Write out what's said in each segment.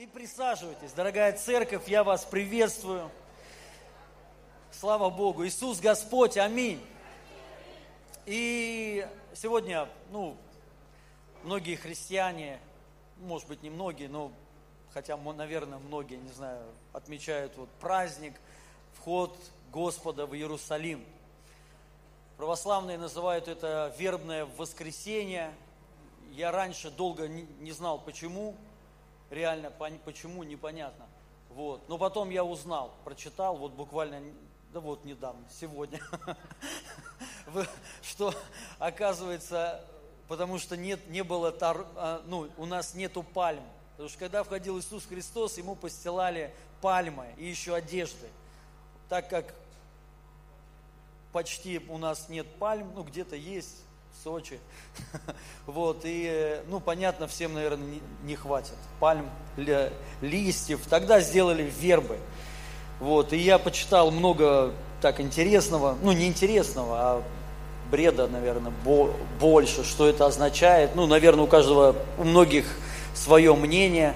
И присаживайтесь, дорогая церковь, я вас приветствую. Слава Богу, Иисус Господь, аминь. И сегодня, ну, многие христиане, может быть, не многие, но хотя, наверное, многие, не знаю, отмечают вот праздник, вход Господа в Иерусалим. Православные называют это вербное воскресенье. Я раньше долго не знал, почему, реально почему, непонятно. Вот. Но потом я узнал, прочитал, вот буквально, да вот недавно, сегодня, что оказывается, потому что нет, не было, а, ну, у нас нету пальм. Потому что когда входил Иисус Христос, ему постилали пальмы и еще одежды. Так как почти у нас нет пальм, ну где-то есть, Сочи. Вот, и, ну, понятно, всем, наверное, не, не хватит пальм, ли, листьев. Тогда сделали вербы. Вот, и я почитал много так интересного, ну, не интересного, а бреда, наверное, бо, больше, что это означает. Ну, наверное, у каждого, у многих свое мнение.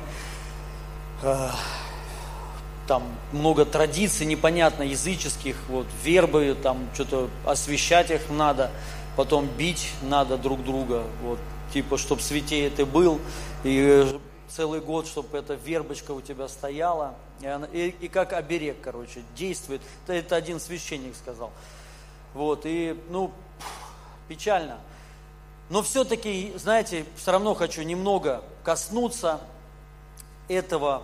Там много традиций непонятно языческих, вот вербы, там что-то освещать их надо потом бить надо друг друга, вот, типа, чтобы святее ты был, и целый год, чтобы эта вербочка у тебя стояла, и, она, и, и как оберег, короче, действует. Это, это один священник сказал. Вот, и, ну, печально. Но все-таки, знаете, все равно хочу немного коснуться этого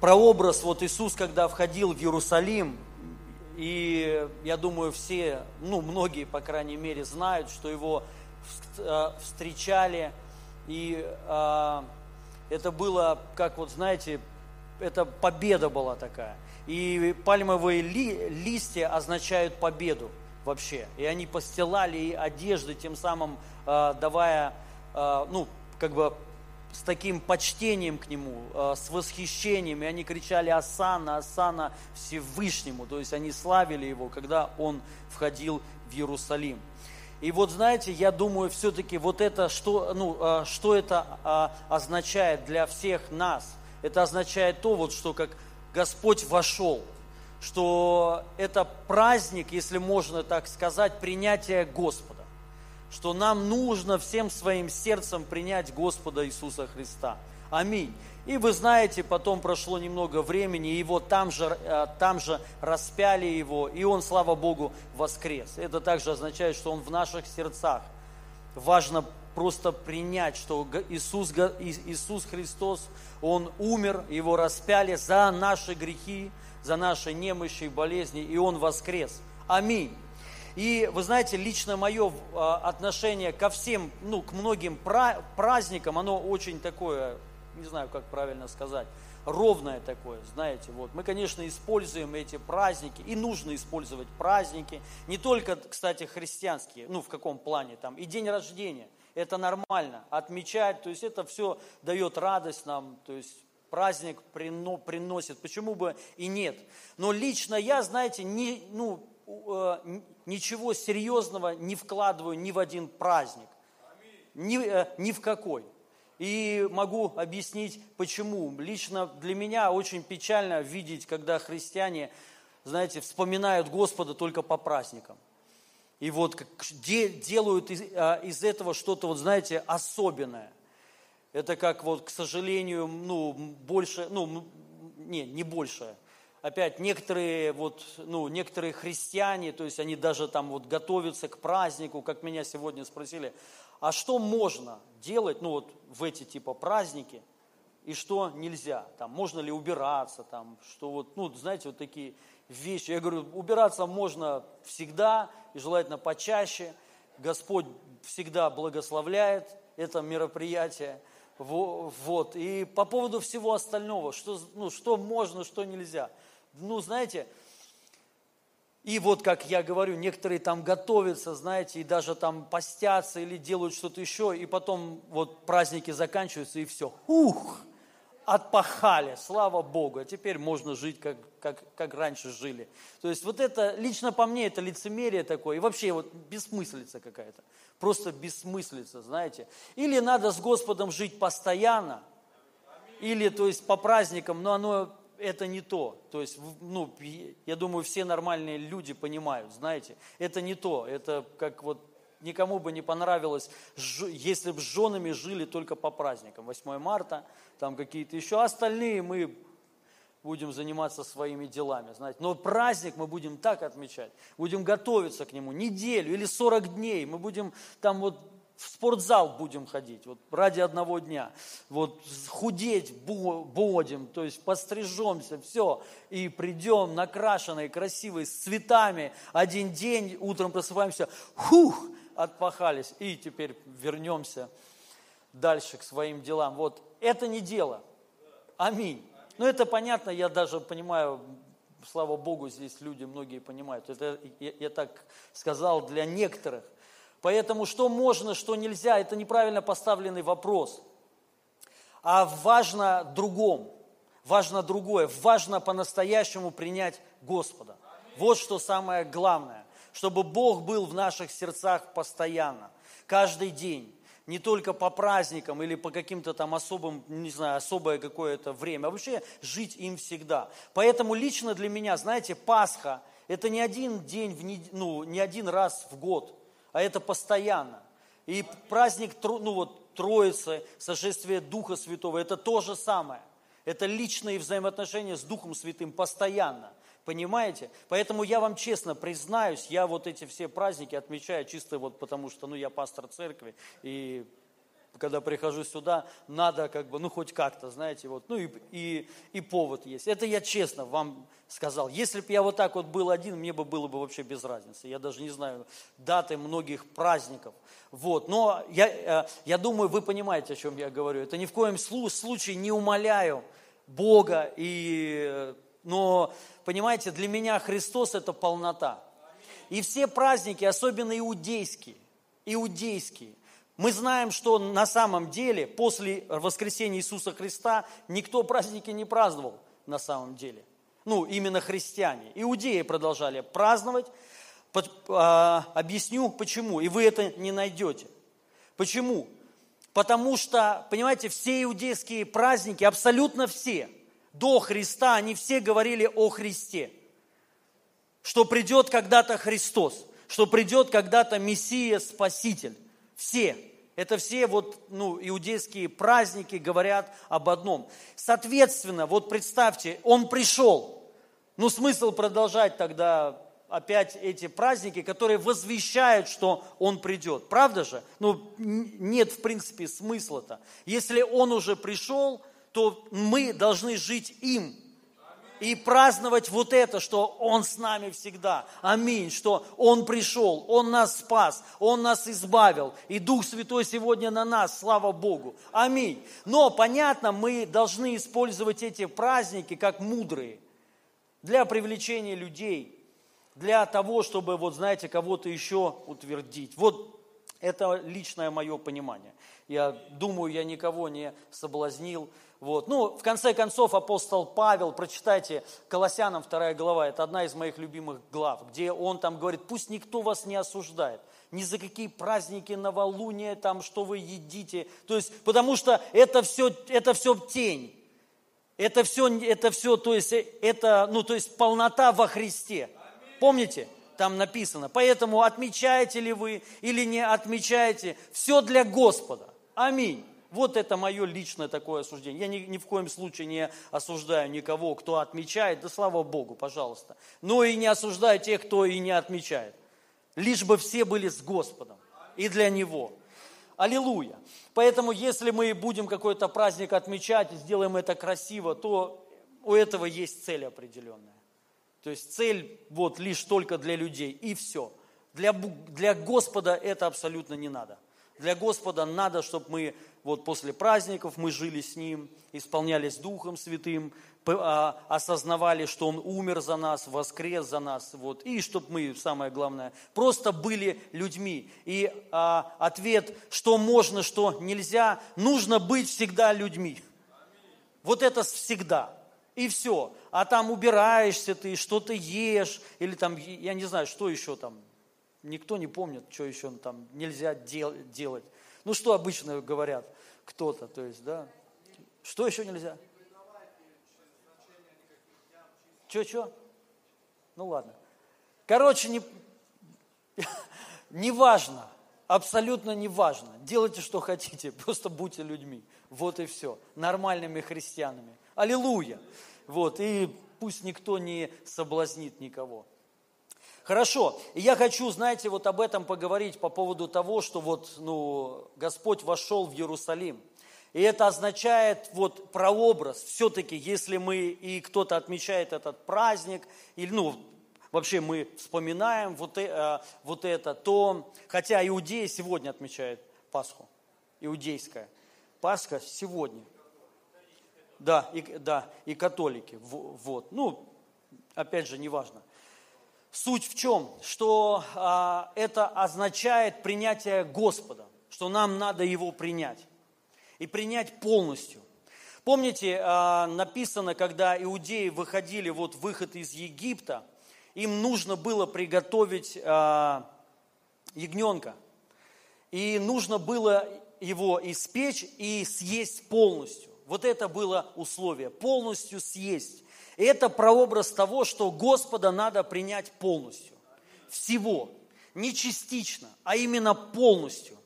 прообраз, вот Иисус, когда входил в Иерусалим, и я думаю, все, ну, многие, по крайней мере, знают, что его э, встречали. И а, это было, как вот, знаете, это победа была такая. И пальмовые ли, листья означают победу вообще. И они постилали одежды, тем самым а, давая, а, ну, как бы с таким почтением к нему, э, с восхищением, и они кричали «Асана, Асана Всевышнему», то есть они славили его, когда он входил в Иерусалим. И вот знаете, я думаю, все-таки вот это, что, ну, э, что это э, означает для всех нас? Это означает то, вот, что как Господь вошел, что это праздник, если можно так сказать, принятия Господа что нам нужно всем своим сердцем принять Господа Иисуса Христа. Аминь. И вы знаете, потом прошло немного времени, его там же, э, там же распяли его, и он, слава Богу, воскрес. Это также означает, что он в наших сердцах. Важно просто принять, что Иисус, Иисус Христос, Он умер, Его распяли за наши грехи, за наши немощи и болезни, и Он воскрес. Аминь. И вы знаете, лично мое а, отношение ко всем, ну, к многим праздникам, оно очень такое, не знаю, как правильно сказать, ровное такое, знаете, вот. Мы, конечно, используем эти праздники, и нужно использовать праздники, не только, кстати, христианские, ну, в каком плане, там, и день рождения, это нормально, отмечать, то есть это все дает радость нам, то есть праздник приносит, почему бы и нет. Но лично я, знаете, не, ну, ничего серьезного не вкладываю ни в один праздник, ни, э, ни в какой. И могу объяснить, почему. Лично для меня очень печально видеть, когда христиане, знаете, вспоминают Господа только по праздникам. И вот делают из, э, из этого что-то, вот знаете, особенное. Это как вот, к сожалению, ну, больше, ну, не, не больше, опять некоторые, вот, ну, некоторые христиане, то есть они даже там вот готовятся к празднику, как меня сегодня спросили, а что можно делать, ну вот в эти типа праздники, и что нельзя, там, можно ли убираться, там, что вот, ну, знаете, вот такие вещи. Я говорю, убираться можно всегда, и желательно почаще. Господь всегда благословляет это мероприятие. Вот. И по поводу всего остального, что, ну, что можно, что нельзя – ну, знаете, и вот, как я говорю, некоторые там готовятся, знаете, и даже там постятся или делают что-то еще, и потом вот праздники заканчиваются, и все. Ух, отпахали, слава Богу, а теперь можно жить, как, как, как раньше жили. То есть вот это, лично по мне, это лицемерие такое, и вообще вот бессмыслица какая-то, просто бессмыслица, знаете. Или надо с Господом жить постоянно, или, то есть, по праздникам, но оно это не то. То есть, ну, я думаю, все нормальные люди понимают, знаете, это не то. Это как вот никому бы не понравилось, если бы с женами жили только по праздникам. 8 марта, там какие-то еще, а остальные мы будем заниматься своими делами, знаете. Но праздник мы будем так отмечать, будем готовиться к нему неделю или 40 дней, мы будем там вот в спортзал будем ходить, вот ради одного дня, вот худеть будем, то есть пострижемся, все, и придем накрашенные, красивые, с цветами, один день, утром просыпаемся, хух, отпахались, и теперь вернемся дальше к своим делам. Вот это не дело. Аминь. Ну, это понятно, я даже понимаю, слава Богу, здесь люди многие понимают. Это я, я так сказал для некоторых. Поэтому что можно, что нельзя, это неправильно поставленный вопрос. А важно другом, важно другое, важно по-настоящему принять Господа. Вот что самое главное, чтобы Бог был в наших сердцах постоянно, каждый день не только по праздникам или по каким-то там особым, не знаю, особое какое-то время, а вообще жить им всегда. Поэтому лично для меня, знаете, Пасха – это не один день, в нед... ну, не один раз в год, а это постоянно. И праздник, ну вот, Троицы, сошествие Духа Святого – это то же самое. Это личные взаимоотношения с Духом Святым постоянно. Понимаете? Поэтому я вам честно признаюсь, я вот эти все праздники отмечаю чисто вот потому, что ну, я пастор церкви, и когда прихожу сюда, надо как бы, ну хоть как-то, знаете, вот, ну и, и, и повод есть. Это я честно вам сказал. Если бы я вот так вот был один, мне бы было бы вообще без разницы. Я даже не знаю даты многих праздников. Вот. Но я, э, я думаю, вы понимаете, о чем я говорю. Это ни в коем случае не умоляю Бога и но, понимаете, для меня Христос – это полнота. И все праздники, особенно иудейские, иудейские, мы знаем, что на самом деле после воскресения Иисуса Христа никто праздники не праздновал на самом деле. Ну, именно христиане. Иудеи продолжали праздновать. А, объясню почему. И вы это не найдете. Почему? Потому что, понимаете, все иудейские праздники, абсолютно все – до Христа, они все говорили о Христе. Что придет когда-то Христос, что придет когда-то Мессия, Спаситель. Все. Это все вот, ну, иудейские праздники говорят об одном. Соответственно, вот представьте, Он пришел. Ну, смысл продолжать тогда опять эти праздники, которые возвещают, что Он придет. Правда же? Ну, нет, в принципе, смысла-то. Если Он уже пришел, то мы должны жить им и праздновать вот это, что Он с нами всегда. Аминь, что Он пришел, Он нас спас, Он нас избавил, и Дух Святой сегодня на нас, слава Богу. Аминь. Но, понятно, мы должны использовать эти праздники как мудрые для привлечения людей, для того, чтобы, вот знаете, кого-то еще утвердить. Вот это личное мое понимание. Я думаю, я никого не соблазнил, вот. Ну, в конце концов, апостол Павел, прочитайте Колоссянам 2 глава, это одна из моих любимых глав, где он там говорит, пусть никто вас не осуждает, ни за какие праздники, новолуния, там, что вы едите, то есть, потому что это все, это все тень, это все, это все, то есть, это, ну, то есть, полнота во Христе. Помните? Там написано. Поэтому отмечаете ли вы или не отмечаете, все для Господа. Аминь. Вот это мое личное такое осуждение. Я ни, ни в коем случае не осуждаю никого, кто отмечает, да слава Богу, пожалуйста. Но и не осуждаю тех, кто и не отмечает. Лишь бы все были с Господом и для Него. Аллилуйя. Поэтому, если мы будем какой-то праздник отмечать и сделаем это красиво, то у этого есть цель определенная. То есть цель вот лишь только для людей и все. Для, для Господа это абсолютно не надо. Для Господа надо, чтобы мы вот после праздников мы жили с Ним, исполнялись Духом Святым, а, осознавали, что Он умер за нас, воскрес за нас, вот, и чтобы мы, самое главное, просто были людьми. И а, ответ, что можно, что нельзя, нужно быть всегда людьми. Вот это всегда. И все. А там убираешься ты, что-то ешь, или там, я не знаю, что еще там, Никто не помнит, что еще там нельзя дел- делать. Ну, что обычно говорят кто-то, то есть, да. Что еще нельзя? Че, че? Ну ладно. Короче, не, не важно, абсолютно не важно. Делайте, что хотите, просто будьте людьми. Вот и все. Нормальными христианами. Аллилуйя. Вот, и пусть никто не соблазнит никого. Хорошо, я хочу, знаете, вот об этом поговорить по поводу того, что вот, ну, Господь вошел в Иерусалим. И это означает вот прообраз. Все-таки, если мы и кто-то отмечает этот праздник, или, ну, вообще мы вспоминаем вот, э, вот это, то, хотя иудеи сегодня отмечают Пасху, иудейская, Пасха сегодня. Да, и, да, и католики, вот. Ну, опять же, неважно. Суть в чем? Что а, это означает принятие Господа, что нам надо Его принять. И принять полностью. Помните, а, написано, когда иудеи выходили, вот выход из Египта, им нужно было приготовить а, ягненка. И нужно было его испечь и съесть полностью. Вот это было условие, полностью съесть. И это прообраз того, что Господа надо принять полностью. Всего. Не частично, а именно полностью.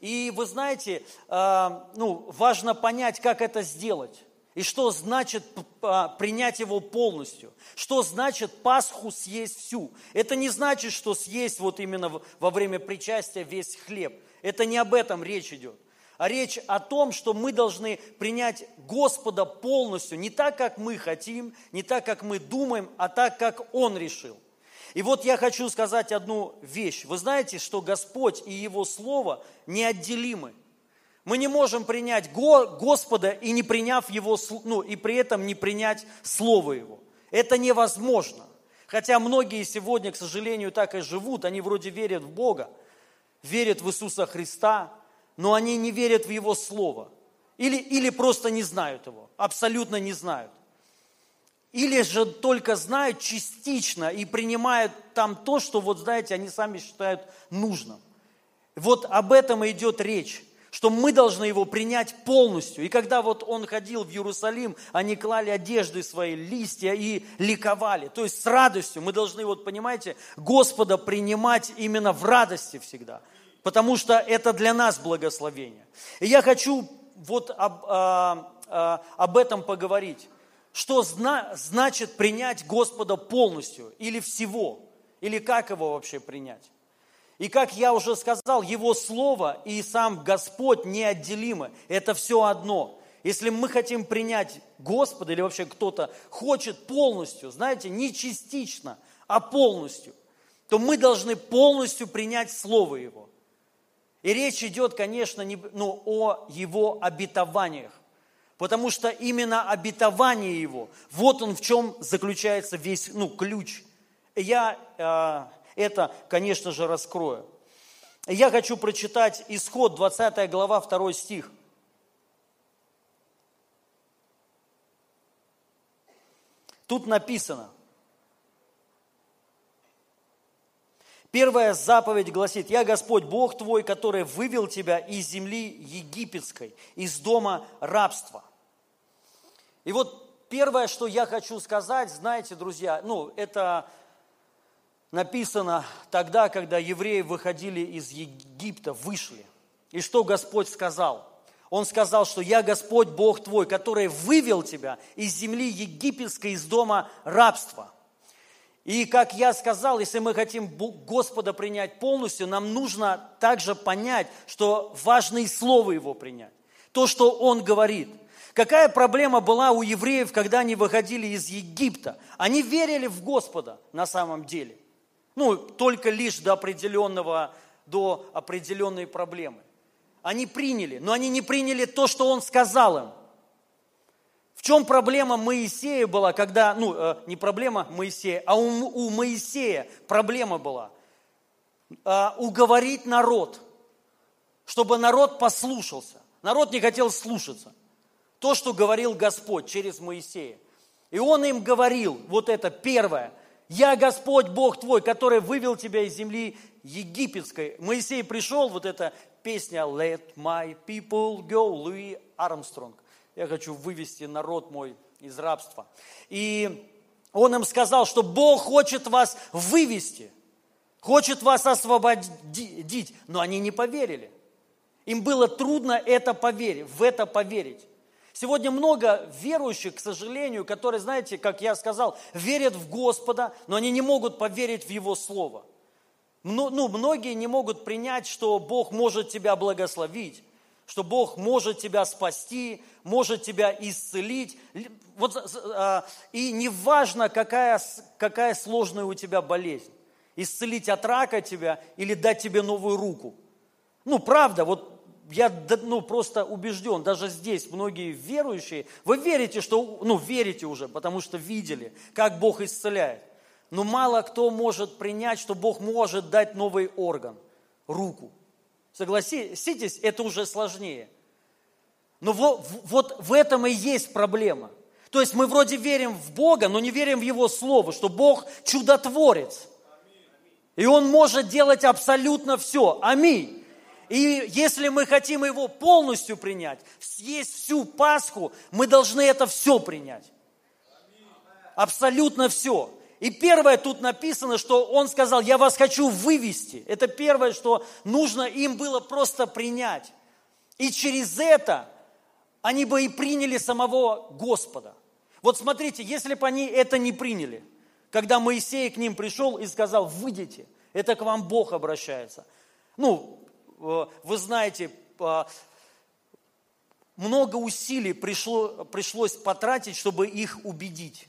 И вы знаете, а, ну, важно понять, как это сделать. И что значит а, принять его полностью? Что значит Пасху съесть всю? Это не значит, что съесть вот именно во время причастия весь хлеб. Это не об этом речь идет. А речь о том, что мы должны принять Господа полностью, не так, как мы хотим, не так, как мы думаем, а так, как Он решил. И вот я хочу сказать одну вещь. Вы знаете, что Господь и Его Слово неотделимы. Мы не можем принять Господа и не приняв Его, ну и при этом не принять Слово Его. Это невозможно. Хотя многие сегодня, к сожалению, так и живут, они вроде верят в Бога, верят в Иисуса Христа, но они не верят в Его Слово. Или, или просто не знают Его, абсолютно не знают. Или же только знают частично и принимают там то, что, вот знаете, они сами считают нужным. Вот об этом и идет речь что мы должны его принять полностью. И когда вот он ходил в Иерусалим, они клали одежды свои, листья и ликовали. То есть с радостью мы должны, вот понимаете, Господа принимать именно в радости всегда. Потому что это для нас благословение. И я хочу вот об, а, а, об этом поговорить. Что зна, значит принять Господа полностью или всего? Или как его вообще принять? И как я уже сказал, Его Слово и сам Господь неотделимы. Это все одно. Если мы хотим принять Господа, или вообще кто-то хочет полностью, знаете, не частично, а полностью, то мы должны полностью принять Слово Его. И речь идет, конечно, не, ну, о Его обетованиях. Потому что именно обетование Его, вот он в чем заключается весь ну, ключ. Я э, это, конечно же, раскрою. Я хочу прочитать исход, 20 глава, 2 стих. Тут написано, Первая заповедь гласит, «Я Господь Бог твой, который вывел тебя из земли египетской, из дома рабства». И вот первое, что я хочу сказать, знаете, друзья, ну, это написано тогда, когда евреи выходили из Египта, вышли. И что Господь сказал? Он сказал, что я Господь Бог твой, который вывел тебя из земли египетской, из дома рабства. И как я сказал, если мы хотим Господа принять полностью, нам нужно также понять, что важно и Слово Его принять. То, что Он говорит. Какая проблема была у евреев, когда они выходили из Египта? Они верили в Господа на самом деле. Ну, только лишь до определенного, до определенной проблемы. Они приняли, но они не приняли то, что он сказал им. Чем проблема Моисея была, когда, ну, э, не проблема Моисея, а у, у Моисея проблема была э, уговорить народ, чтобы народ послушался. Народ не хотел слушаться. То, что говорил Господь через Моисея. И он им говорил, вот это первое – я Господь Бог твой, который вывел тебя из земли египетской. Моисей пришел, вот эта песня Let my people go, Луи Армстронг. Я хочу вывести народ мой из рабства. И он им сказал, что Бог хочет вас вывести, хочет вас освободить, но они не поверили. Им было трудно это поверить, в это поверить. Сегодня много верующих, к сожалению, которые, знаете, как я сказал, верят в Господа, но они не могут поверить в Его Слово. Ну, многие не могут принять, что Бог может тебя благословить, что Бог может тебя спасти, может тебя исцелить. Вот, а, и неважно, какая, какая сложная у тебя болезнь. Исцелить от рака тебя или дать тебе новую руку. Ну, правда, вот я ну, просто убежден, даже здесь многие верующие, вы верите, что, ну, верите уже, потому что видели, как Бог исцеляет. Но мало кто может принять, что Бог может дать новый орган, руку. Согласитесь, это уже сложнее. Но вот, вот в этом и есть проблема. То есть мы вроде верим в Бога, но не верим в Его Слово, что Бог чудотворец. И Он может делать абсолютно все. Аминь. И если мы хотим его полностью принять, съесть всю Пасху, мы должны это все принять. Абсолютно все. И первое тут написано, что он сказал, я вас хочу вывести. Это первое, что нужно им было просто принять. И через это они бы и приняли самого Господа. Вот смотрите, если бы они это не приняли, когда Моисей к ним пришел и сказал, выйдите, это к вам Бог обращается. Ну, Э, вы знаете, много усилий пришло, пришлось потратить, чтобы их убедить.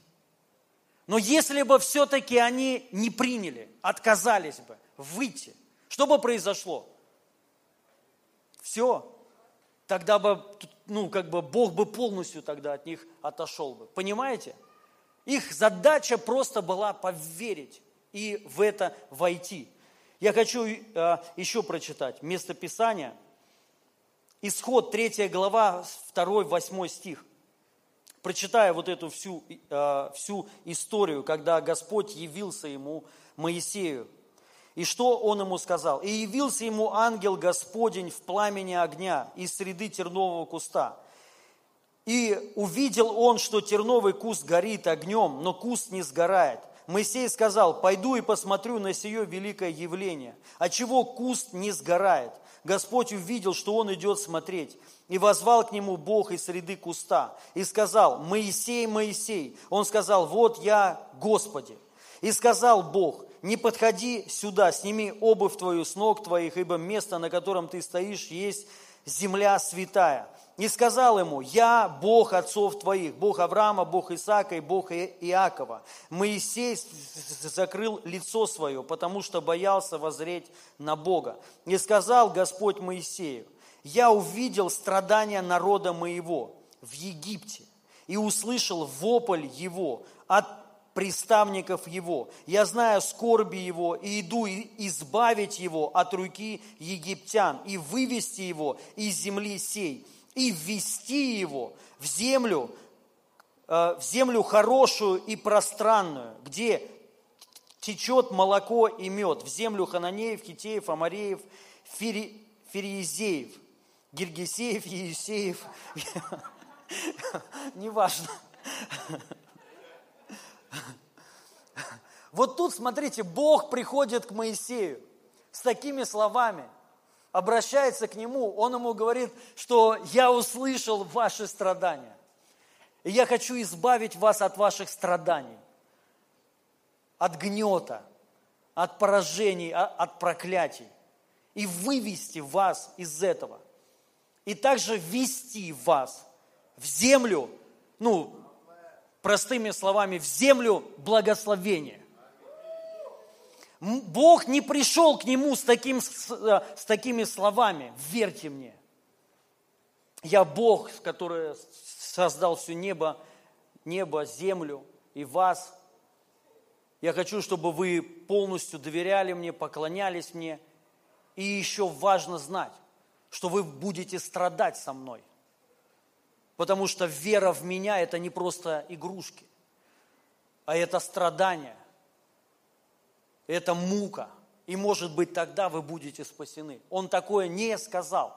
Но если бы все-таки они не приняли, отказались бы выйти, что бы произошло? Все. Тогда бы, ну, как бы Бог бы полностью тогда от них отошел бы. Понимаете? Их задача просто была поверить и в это войти. Я хочу э, еще прочитать место Писания. Исход 3 глава, 2-8 стих. Прочитая вот эту всю, э, всю историю, когда Господь явился ему, Моисею. И что он ему сказал? «И явился ему ангел Господень в пламени огня из среды тернового куста. И увидел он, что терновый куст горит огнем, но куст не сгорает. Моисей сказал, пойду и посмотрю на сие великое явление, а чего куст не сгорает. Господь увидел, что он идет смотреть, и возвал к нему Бог из среды куста, и сказал, Моисей, Моисей. Он сказал, вот я, Господи. И сказал Бог, не подходи сюда, сними обувь твою с ног твоих, ибо место, на котором ты стоишь, есть земля святая и сказал ему, я Бог отцов твоих, Бог Авраама, Бог Исаака и Бог Иакова. Моисей закрыл лицо свое, потому что боялся возреть на Бога. И сказал Господь Моисею, я увидел страдания народа моего в Египте и услышал вопль его от приставников его. Я знаю скорби его и иду избавить его от руки египтян и вывести его из земли сей и ввести его в землю, э, в землю хорошую и пространную, где течет молоко и мед, в землю Хананеев, Хитеев, Амареев, Фири, Фириезеев, Гиргисеев, Еюсеев, неважно. Вот тут, смотрите, Бог приходит к Моисею с такими словами – обращается к нему, он ему говорит, что я услышал ваши страдания. И я хочу избавить вас от ваших страданий, от гнета, от поражений, а, от проклятий. И вывести вас из этого. И также ввести вас в землю, ну, простыми словами, в землю благословения. Бог не пришел к нему с, таким, с, э, такими словами, верьте мне. Я Бог, который создал все небо, небо, землю и вас. Я хочу, чтобы вы полностью доверяли мне, поклонялись мне. И еще важно знать, что вы будете страдать со мной. Потому что вера в меня – это не просто игрушки, а это страдания это мука. И может быть тогда вы будете спасены. Он такое не сказал.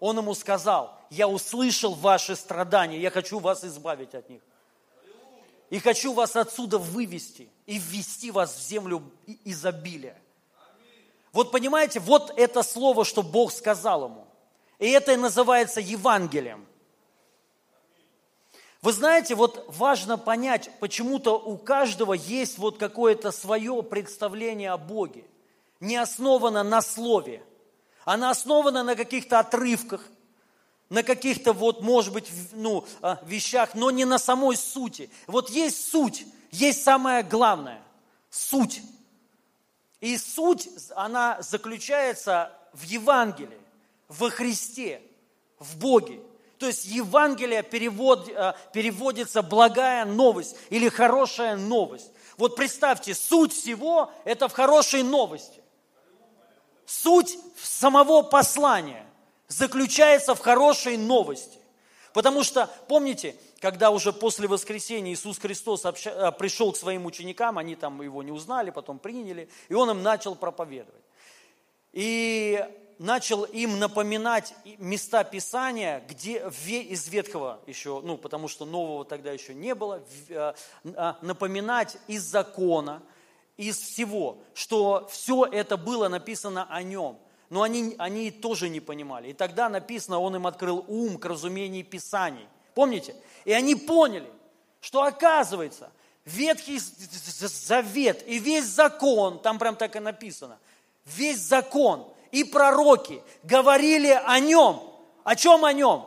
Он ему сказал, я услышал ваши страдания, я хочу вас избавить от них. И хочу вас отсюда вывести и ввести вас в землю изобилия. Вот понимаете, вот это слово, что Бог сказал ему. И это и называется Евангелием. Вы знаете, вот важно понять, почему-то у каждого есть вот какое-то свое представление о Боге. Не основано на слове. Она основана на каких-то отрывках, на каких-то вот, может быть, ну, а, вещах, но не на самой сути. Вот есть суть, есть самое главное – суть. И суть, она заключается в Евангелии, во Христе, в Боге. То есть Евангелие перевод, э, переводится благая новость или хорошая новость. Вот представьте, суть всего – это в хорошей новости. Суть самого послания заключается в хорошей новости. Потому что, помните, когда уже после воскресения Иисус Христос э, пришел к своим ученикам, они там его не узнали, потом приняли, и Он им начал проповедовать. И начал им напоминать места Писания, где из Ветхого еще, ну, потому что Нового тогда еще не было, а, а, напоминать из закона, из всего, что все это было написано о нем. Но они, они тоже не понимали. И тогда написано, он им открыл ум к разумению Писаний. Помните? И они поняли, что оказывается, Ветхий Завет и весь закон, там прям так и написано, весь закон – и пророки говорили о нем. О чем о нем?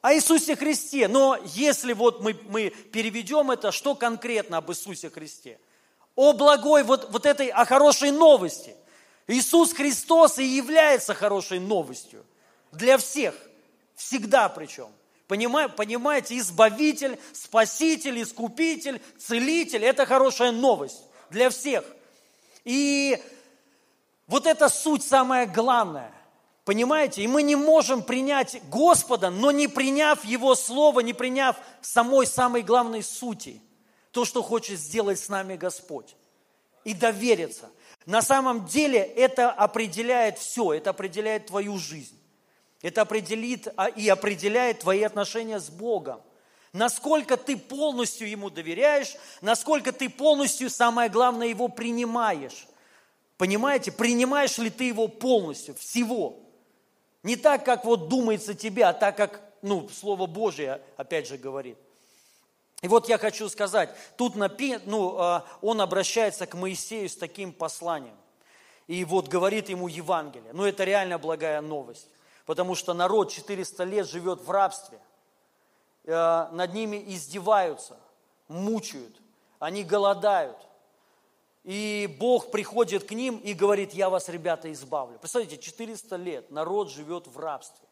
О Иисусе Христе. Но если вот мы, мы переведем это, что конкретно об Иисусе Христе? О благой, вот, вот этой, о хорошей новости. Иисус Христос и является хорошей новостью. Для всех. Всегда причем. Понимаете, избавитель, спаситель, искупитель, целитель – это хорошая новость для всех. И вот это суть самая главная. Понимаете? И мы не можем принять Господа, но не приняв Его Слово, не приняв самой самой главной сути, то, что хочет сделать с нами Господь. И довериться. На самом деле это определяет все, это определяет твою жизнь. Это определит а, и определяет твои отношения с Богом. Насколько ты полностью Ему доверяешь, насколько ты полностью, самое главное, Его принимаешь. Понимаете, принимаешь ли ты его полностью, всего? Не так, как вот думается тебе, а так, как ну, Слово Божие опять же говорит. И вот я хочу сказать, тут напи, ну, а, он обращается к Моисею с таким посланием. И вот говорит ему Евангелие. Ну, это реально благая новость. Потому что народ 400 лет живет в рабстве. Э, над ними издеваются, мучают, они голодают – и Бог приходит к ним и говорит, я вас, ребята, избавлю. Представляете, 400 лет народ живет в рабстве.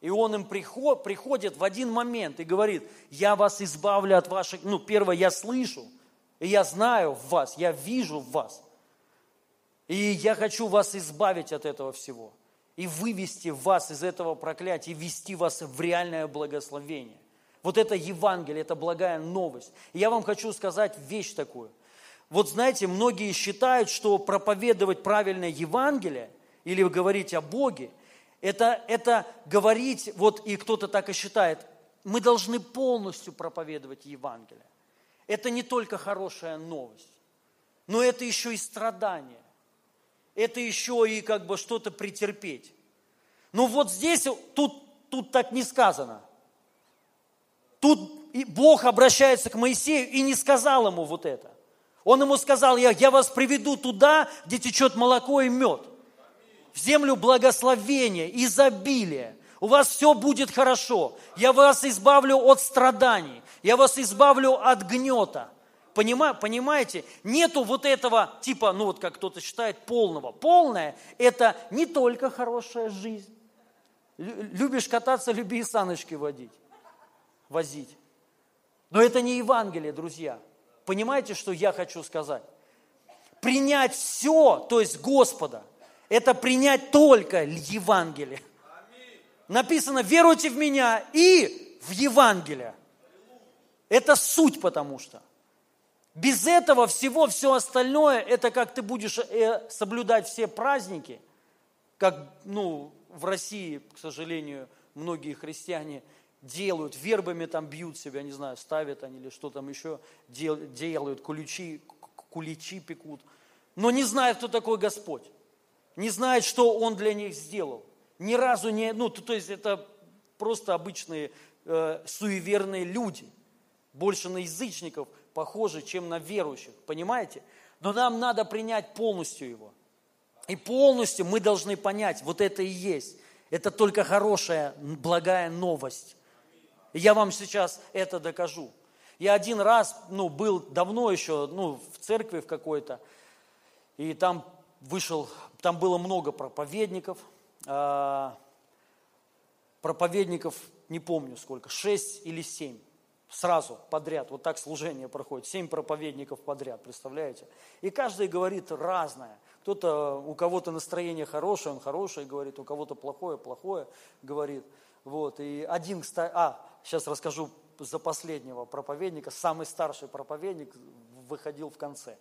И он им приход, приходит в один момент и говорит, я вас избавлю от ваших... Ну, первое, я слышу, и я знаю в вас, я вижу в вас. И я хочу вас избавить от этого всего. И вывести вас из этого проклятия, и ввести вас в реальное благословение. Вот это Евангелие, это благая новость. И я вам хочу сказать вещь такую – вот знаете, многие считают, что проповедовать правильное Евангелие или говорить о Боге, это, это говорить, вот и кто-то так и считает, мы должны полностью проповедовать Евангелие. Это не только хорошая новость, но это еще и страдание. Это еще и как бы что-то претерпеть. Но вот здесь, тут, тут так не сказано. Тут Бог обращается к Моисею и не сказал ему вот это. Он ему сказал, я, я вас приведу туда, где течет молоко и мед. В землю благословения, изобилия. У вас все будет хорошо. Я вас избавлю от страданий. Я вас избавлю от гнета. Понима, понимаете? Нету вот этого типа, ну вот как кто-то считает, полного. Полное – это не только хорошая жизнь. Любишь кататься, люби и саночки водить, возить. Но это не Евангелие, друзья – Понимаете, что я хочу сказать? Принять все, то есть Господа, это принять только Евангелие. Написано, веруйте в меня и в Евангелие. Это суть потому что. Без этого всего, все остальное, это как ты будешь э, соблюдать все праздники, как, ну, в России, к сожалению, многие христиане делают, вербами там бьют себя, не знаю, ставят они или что там еще делают, куличи, куличи пекут, но не знают, кто такой Господь, не знают, что Он для них сделал. Ни разу не, ну, то, то есть это просто обычные э, суеверные люди, больше на язычников похожи, чем на верующих, понимаете? Но нам надо принять полностью Его. И полностью мы должны понять, вот это и есть. Это только хорошая, благая новость. И я вам сейчас это докажу. Я один раз, ну, был давно еще, ну, в церкви в какой-то, и там вышел, там было много проповедников, а, проповедников, не помню сколько, шесть или семь сразу подряд, вот так служение проходит, семь проповедников подряд, представляете? И каждый говорит разное. Кто-то, у кого-то настроение хорошее, он хорошее говорит, у кого-то плохое, плохое говорит. Вот, и один, а, сейчас расскажу за последнего проповедника, самый старший проповедник выходил в конце,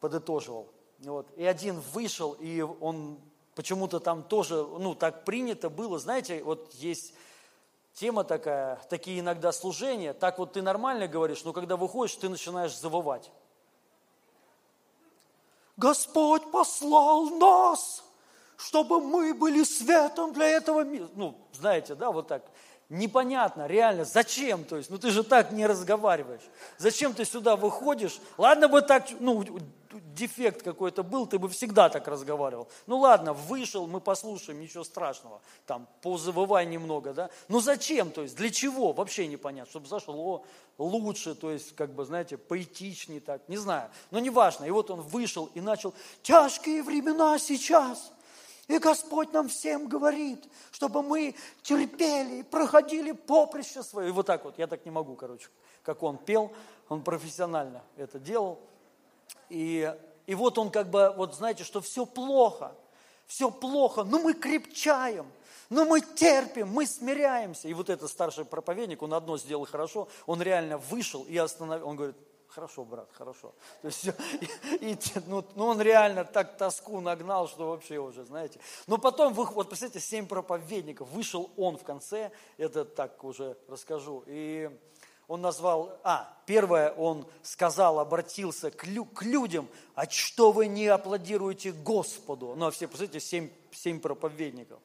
подытоживал. Вот, и один вышел, и он почему-то там тоже, ну, так принято было, знаете, вот есть тема такая, такие иногда служения, так вот ты нормально говоришь, но когда выходишь, ты начинаешь завывать. Господь послал нас, чтобы мы были светом для этого мира. Ну, знаете, да, вот так непонятно, реально, зачем, то есть, ну ты же так не разговариваешь. Зачем ты сюда выходишь? Ладно бы так, ну, дефект какой-то был, ты бы всегда так разговаривал. Ну ладно, вышел, мы послушаем, ничего страшного. Там, позавывай немного, да. Ну зачем, то есть, для чего, вообще непонятно. Чтобы зашло лучше, то есть, как бы, знаете, поэтичнее так, не знаю. Но неважно. И вот он вышел и начал, тяжкие времена сейчас – и Господь нам всем говорит, чтобы мы терпели проходили поприще свое. И вот так вот, я так не могу, короче, как он пел, он профессионально это делал. И, и вот он как бы, вот знаете, что все плохо, все плохо, но мы крепчаем, но мы терпим, мы смиряемся. И вот этот старший проповедник, он одно сделал хорошо, он реально вышел и остановил, он говорит, Хорошо, брат, хорошо. То есть, и, и, ну, ну, он реально так тоску нагнал, что вообще уже, знаете. Но потом, вот представьте, семь проповедников, вышел он в конце, это так уже расскажу. И он назвал, а, первое, он сказал, обратился к, лю, к людям, а что вы не аплодируете Господу? Ну, а все, представьте, семь, семь проповедников.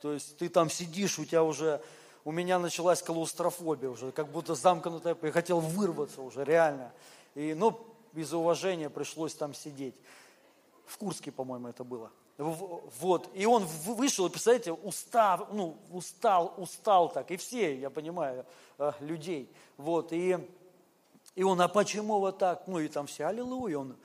То есть ты там сидишь, у тебя уже у меня началась клаустрофобия уже, как будто замкнутая, я хотел вырваться уже, реально. И, ну, из уважения пришлось там сидеть. В Курске, по-моему, это было. Вот, и он вышел, и, представляете, устав, ну, устал, устал так, и все, я понимаю, э, людей. Вот, и, и он, а почему вот так? Ну, и там все, аллилуйя, он,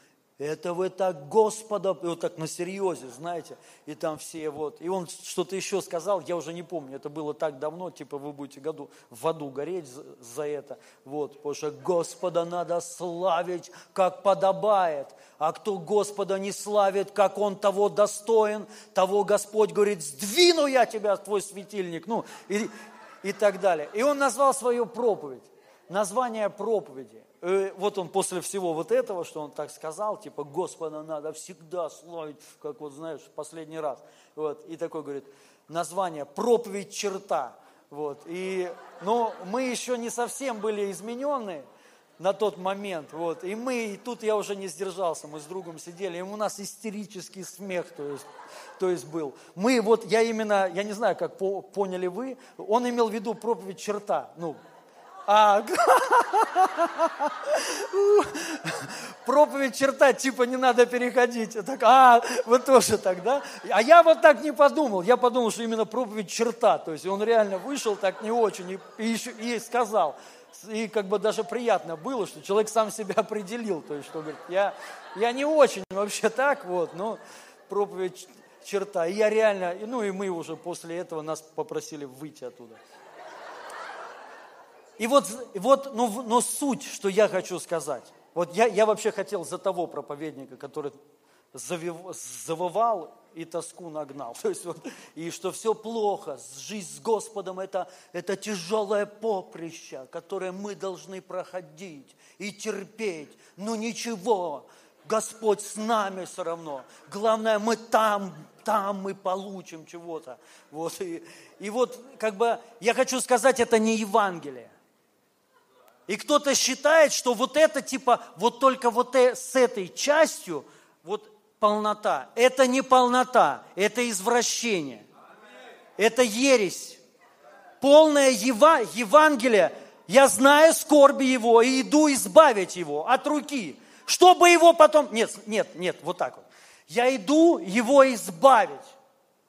это вы так Господа, вот так на серьезе, знаете, и там все вот, и он что-то еще сказал, я уже не помню, это было так давно, типа вы будете году, в аду гореть за, за это, вот, потому что Господа надо славить, как подобает, а кто Господа не славит, как Он того достоин, того Господь говорит, сдвину я тебя, твой светильник, ну, и, и так далее. И он назвал свою проповедь, название проповеди – Э, вот он после всего вот этого, что он так сказал, типа, Господа надо всегда славить, как вот знаешь, последний раз. Вот, и такой говорит, название «Проповедь черта». Вот, и, но мы еще не совсем были изменены на тот момент, вот, и мы, и тут я уже не сдержался, мы с другом сидели, и у нас истерический смех, то есть, то есть был. Мы вот, я именно, я не знаю, как по, поняли вы, он имел в виду проповедь черта, ну, а, проповедь черта, типа не надо переходить. Так, а, вы тоже так, да? А я вот так не подумал. Я подумал, что именно проповедь черта. То есть он реально вышел так не очень и, и, еще, и сказал. И как бы даже приятно было, что человек сам себя определил. То есть, что говорит, я, я не очень вообще так вот, но проповедь черта. И я реально, ну и мы уже после этого нас попросили выйти оттуда. И вот, вот ну, но суть, что я хочу сказать. Вот я, я вообще хотел за того проповедника, который завив, завывал и тоску нагнал. То есть вот, и что все плохо, жизнь с Господом это, это тяжелое поприще, которое мы должны проходить и терпеть. Но ничего, Господь с нами все равно. Главное, мы там, там мы получим чего-то. Вот, и, и вот, как бы, я хочу сказать, это не Евангелие. И кто-то считает, что вот это типа, вот только вот э, с этой частью, вот полнота. Это не полнота, это извращение. Это ересь. Полное Ева, Евангелие. Я знаю скорби его и иду избавить его от руки. Чтобы его потом... Нет, нет, нет, вот так вот. Я иду его избавить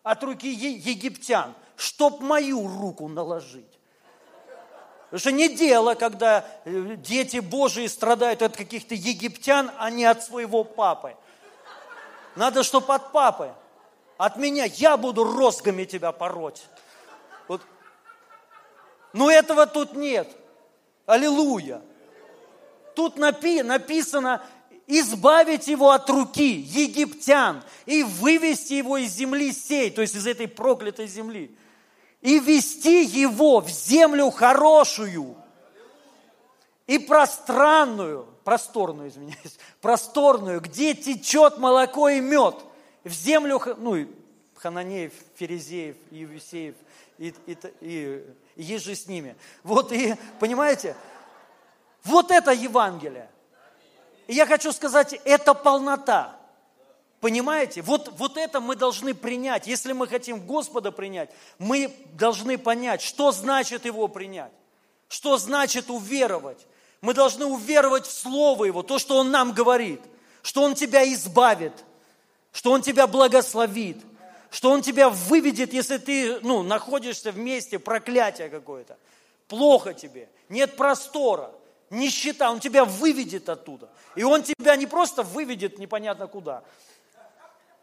от руки египтян, чтоб мою руку наложить. Потому что не дело, когда э, дети Божии страдают от каких-то египтян, а не от своего папы. Надо, чтобы от папы. От меня я буду розгами тебя пороть. Вот. Но этого тут нет. Аллилуйя. Тут напи, написано, избавить его от руки египтян и вывести его из земли сей, то есть из этой проклятой земли и вести его в землю хорошую и пространную, просторную, извиняюсь, просторную, где течет молоко и мед, в землю, ну, Хананеев, Ферезеев, Евсеев и, и, и, и еже с ними. Вот и, понимаете, вот это Евангелие. И я хочу сказать, это полнота. Понимаете? Вот, вот это мы должны принять. Если мы хотим Господа принять, мы должны понять, что значит Его принять. Что значит уверовать. Мы должны уверовать в Слово Его, то, что Он нам говорит. Что Он тебя избавит, что Он тебя благословит, что Он тебя выведет, если ты ну, находишься в месте проклятия какое-то. Плохо тебе, нет простора, нищета, Он тебя выведет оттуда. И Он тебя не просто выведет непонятно куда,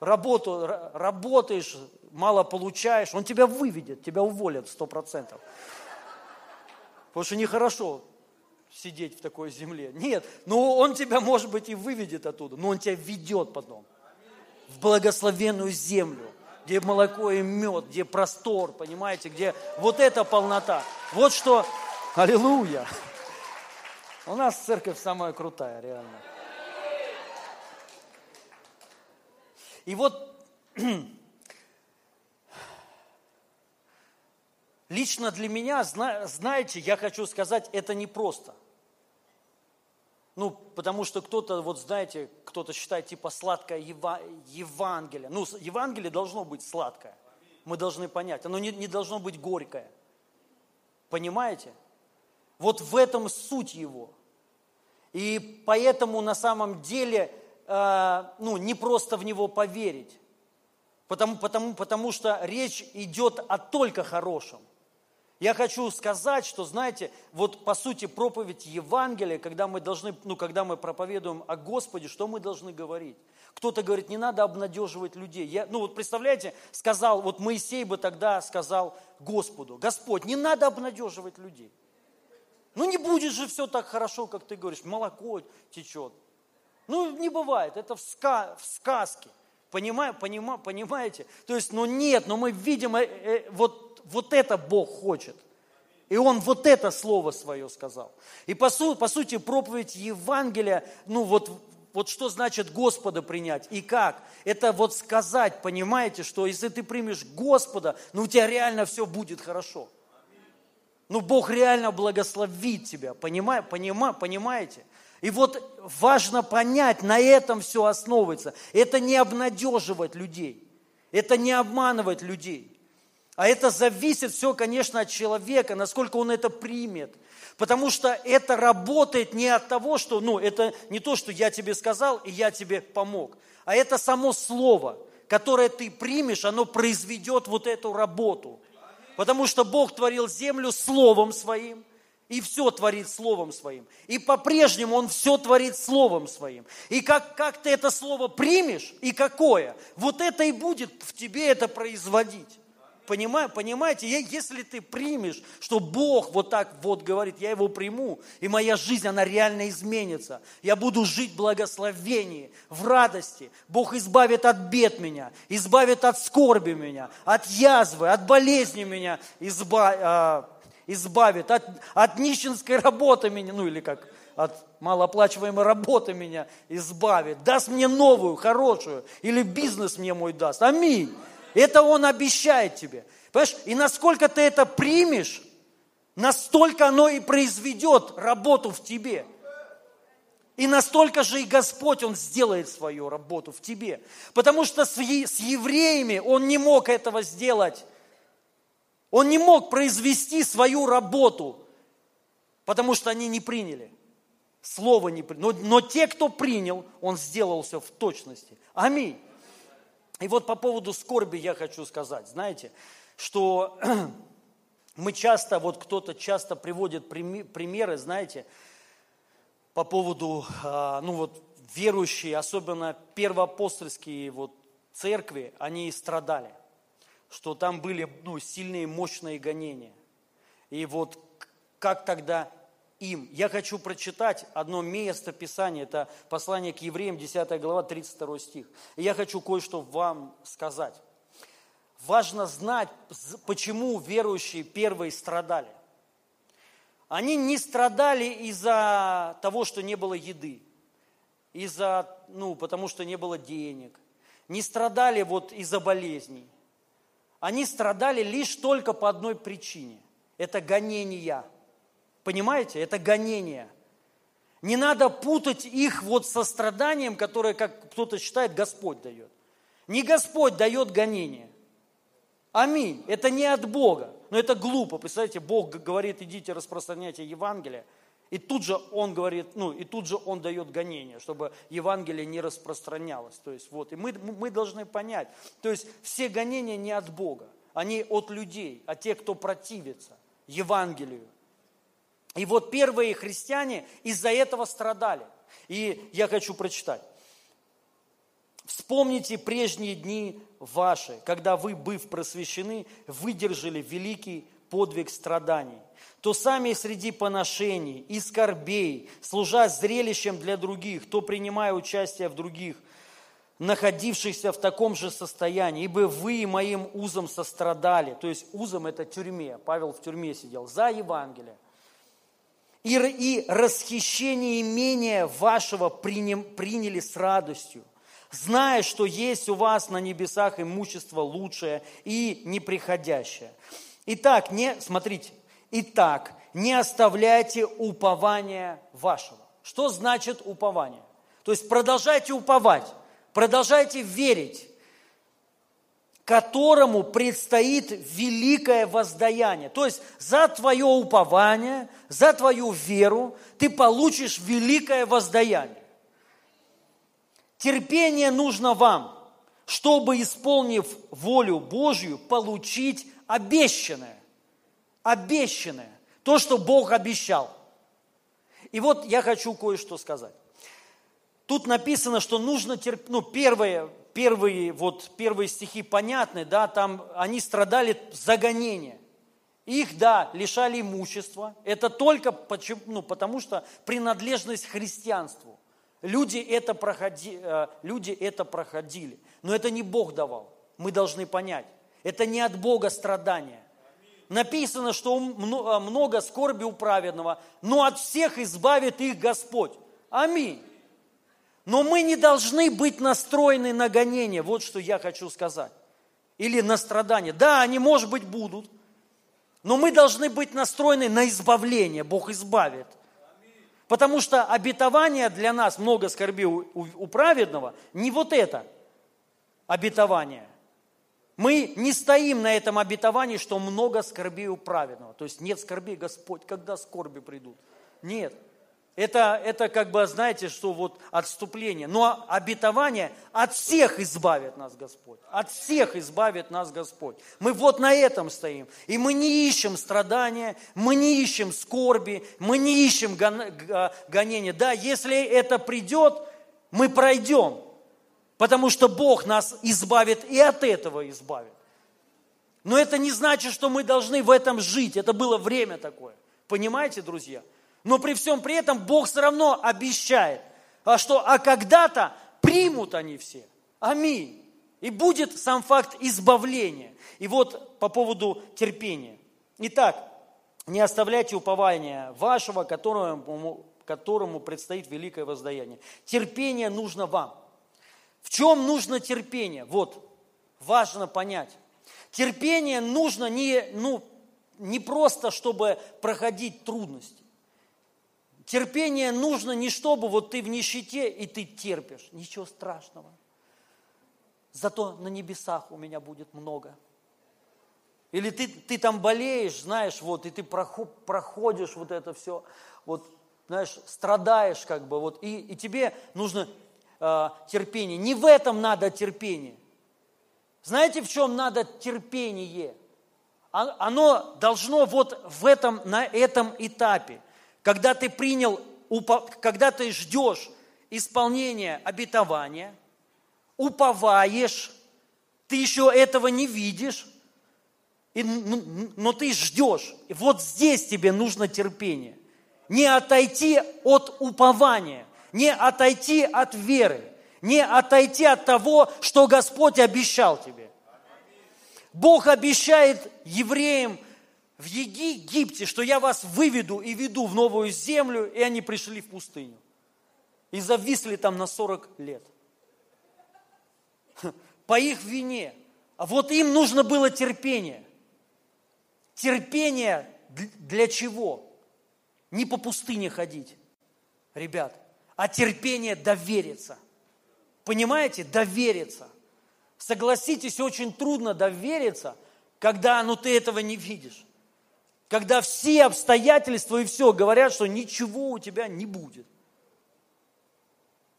работу, работаешь, мало получаешь, он тебя выведет, тебя уволят сто процентов. Потому что нехорошо сидеть в такой земле. Нет, ну он тебя, может быть, и выведет оттуда, но он тебя ведет потом в благословенную землю, где молоко и мед, где простор, понимаете, где вот эта полнота. Вот что, аллилуйя. У нас церковь самая крутая, реально. И вот лично для меня, знаете, я хочу сказать, это непросто. Ну, потому что кто-то, вот знаете, кто-то считает типа сладкое Евангелие. Ну, Евангелие должно быть сладкое. Мы должны понять. Оно не, не должно быть горькое. Понимаете? Вот в этом суть его. И поэтому на самом деле ну, не просто в него поверить, потому, потому, потому что речь идет о только хорошем. Я хочу сказать, что, знаете, вот по сути проповедь Евангелия, когда мы должны, ну, когда мы проповедуем о Господе, что мы должны говорить? Кто-то говорит, не надо обнадеживать людей. Я, ну вот представляете, сказал, вот Моисей бы тогда сказал Господу, Господь, не надо обнадеживать людей. Ну не будет же все так хорошо, как ты говоришь, молоко течет. Ну, не бывает, это в, ска, в сказке. Понимаю, понима, понимаете? То есть, ну нет, но мы видим, э, э, вот, вот это Бог хочет. И Он вот это слово свое сказал. И по, су, по сути проповедь Евангелия, ну вот, вот что значит Господа принять и как? Это вот сказать, понимаете, что если ты примешь Господа, ну у тебя реально все будет хорошо. Ну Бог реально благословит тебя, понимаете? понимаете? И вот важно понять, на этом все основывается. Это не обнадеживать людей, это не обманывать людей. А это зависит все, конечно, от человека, насколько он это примет. Потому что это работает не от того, что, ну, это не то, что я тебе сказал, и я тебе помог, а это само слово, которое ты примешь, оно произведет вот эту работу. Потому что Бог творил землю словом своим, и все творит Словом Своим. И по-прежнему Он все творит Словом Своим. И как, как ты это Слово примешь, и какое, вот это и будет в тебе это производить. Понимаю, понимаете, если ты примешь, что Бог вот так вот говорит, я его приму, и моя жизнь, она реально изменится. Я буду жить в благословении, в радости. Бог избавит от бед меня, избавит от скорби меня, от язвы, от болезни меня, изба, а, избавит, от, от нищенской работы меня, ну или как, от малооплачиваемой работы меня избавит, даст мне новую, хорошую, или бизнес мне мой даст. Аминь. Это Он обещает тебе. Понимаешь, и насколько ты это примешь, настолько оно и произведет работу в тебе. И настолько же и Господь, Он сделает свою работу в тебе. Потому что с евреями Он не мог этого сделать. Он не мог произвести свою работу, потому что они не приняли. Слово не приняли. Но, но те, кто принял, Он сделал все в точности. Аминь. И вот по поводу скорби я хочу сказать, знаете, что мы часто, вот кто-то часто приводит примеры, знаете, по поводу, а, ну вот, верующие, особенно первоапостольские вот церкви, они страдали, что там были ну, сильные, мощные гонения. И вот как тогда им. Я хочу прочитать одно место Писания, это послание к евреям, 10 глава, 32 стих. И я хочу кое-что вам сказать. Важно знать, почему верующие первые страдали. Они не страдали из-за того, что не было еды, из-за, ну, потому что не было денег, не страдали вот из-за болезней. Они страдали лишь только по одной причине. Это гонения – Понимаете? Это гонение. Не надо путать их вот со страданием, которое, как кто-то считает, Господь дает. Не Господь дает гонение. Аминь. Это не от Бога. Но это глупо. Представляете, Бог говорит, идите распространяйте Евангелие. И тут же он говорит, ну, и тут же он дает гонение, чтобы Евангелие не распространялось. То есть вот, и мы, мы должны понять, то есть все гонения не от Бога, они от людей, от тех, кто противится Евангелию. И вот первые христиане из-за этого страдали. И я хочу прочитать. Вспомните прежние дни ваши, когда вы, быв просвещены, выдержали великий подвиг страданий, то сами среди поношений и скорбей, служа зрелищем для других, то принимая участие в других, находившихся в таком же состоянии, ибо вы моим узом сострадали, то есть узом это тюрьме, Павел в тюрьме сидел, за Евангелие, и, и расхищение имения вашего приним, приняли с радостью, зная, что есть у вас на небесах имущество лучшее и неприходящее. Итак, не, смотрите, итак, не оставляйте упования вашего. Что значит упование? То есть продолжайте уповать, продолжайте верить, которому предстоит великое воздаяние. То есть за твое упование, за твою веру ты получишь великое воздаяние. Терпение нужно вам, чтобы, исполнив волю Божью, получить обещанное. Обещанное. То, что Бог обещал. И вот я хочу кое-что сказать. Тут написано, что нужно терпеть, ну, первое, первые, вот, первые стихи понятны, да, там они страдали за гонение. Их, да, лишали имущества. Это только почему, ну, потому что принадлежность христианству. Люди это, проходи, э, люди это проходили. Но это не Бог давал. Мы должны понять. Это не от Бога страдания. Написано, что э, много скорби у праведного, но от всех избавит их Господь. Аминь. Но мы не должны быть настроены на гонение. Вот что я хочу сказать. Или на страдания. Да, они, может быть, будут. Но мы должны быть настроены на избавление. Бог избавит. Потому что обетование для нас, много скорби у, у, у праведного, не вот это обетование. Мы не стоим на этом обетовании, что много скорби у праведного. То есть нет скорби, Господь, когда скорби придут. Нет. Это, это как бы, знаете, что вот отступление. Но обетование от всех избавит нас Господь. От всех избавит нас Господь. Мы вот на этом стоим. И мы не ищем страдания, мы не ищем скорби, мы не ищем гонения. Да, если это придет, мы пройдем. Потому что Бог нас избавит и от этого избавит. Но это не значит, что мы должны в этом жить. Это было время такое. Понимаете, друзья? Но при всем при этом Бог все равно обещает, а что а когда-то примут они все. Аминь. И будет сам факт избавления. И вот по поводу терпения. Итак, Не оставляйте упования вашего, которому, которому предстоит великое воздаяние. Терпение нужно вам. В чем нужно терпение? Вот, важно понять. Терпение нужно не, ну, не просто, чтобы проходить трудности. Терпение нужно не чтобы вот ты в нищете и ты терпишь. Ничего страшного. Зато на небесах у меня будет много. Или ты, ты там болеешь, знаешь, вот, и ты проходишь вот это все, вот, знаешь, страдаешь как бы, вот, и, и тебе нужно э, терпение. Не в этом надо терпение. Знаете, в чем надо терпение? А, оно должно вот в этом, на этом этапе, когда ты принял, когда ты ждешь исполнения обетования, уповаешь, ты еще этого не видишь, и, но ты ждешь. Вот здесь тебе нужно терпение. Не отойти от упования, не отойти от веры, не отойти от того, что Господь обещал тебе. Бог обещает евреям в Египте, что я вас выведу и веду в новую землю, и они пришли в пустыню. И зависли там на 40 лет. По их вине. А вот им нужно было терпение – Терпение для чего? Не по пустыне ходить, ребят, а терпение довериться. Понимаете? Довериться. Согласитесь, очень трудно довериться, когда ну, ты этого не видишь. Когда все обстоятельства и все говорят, что ничего у тебя не будет.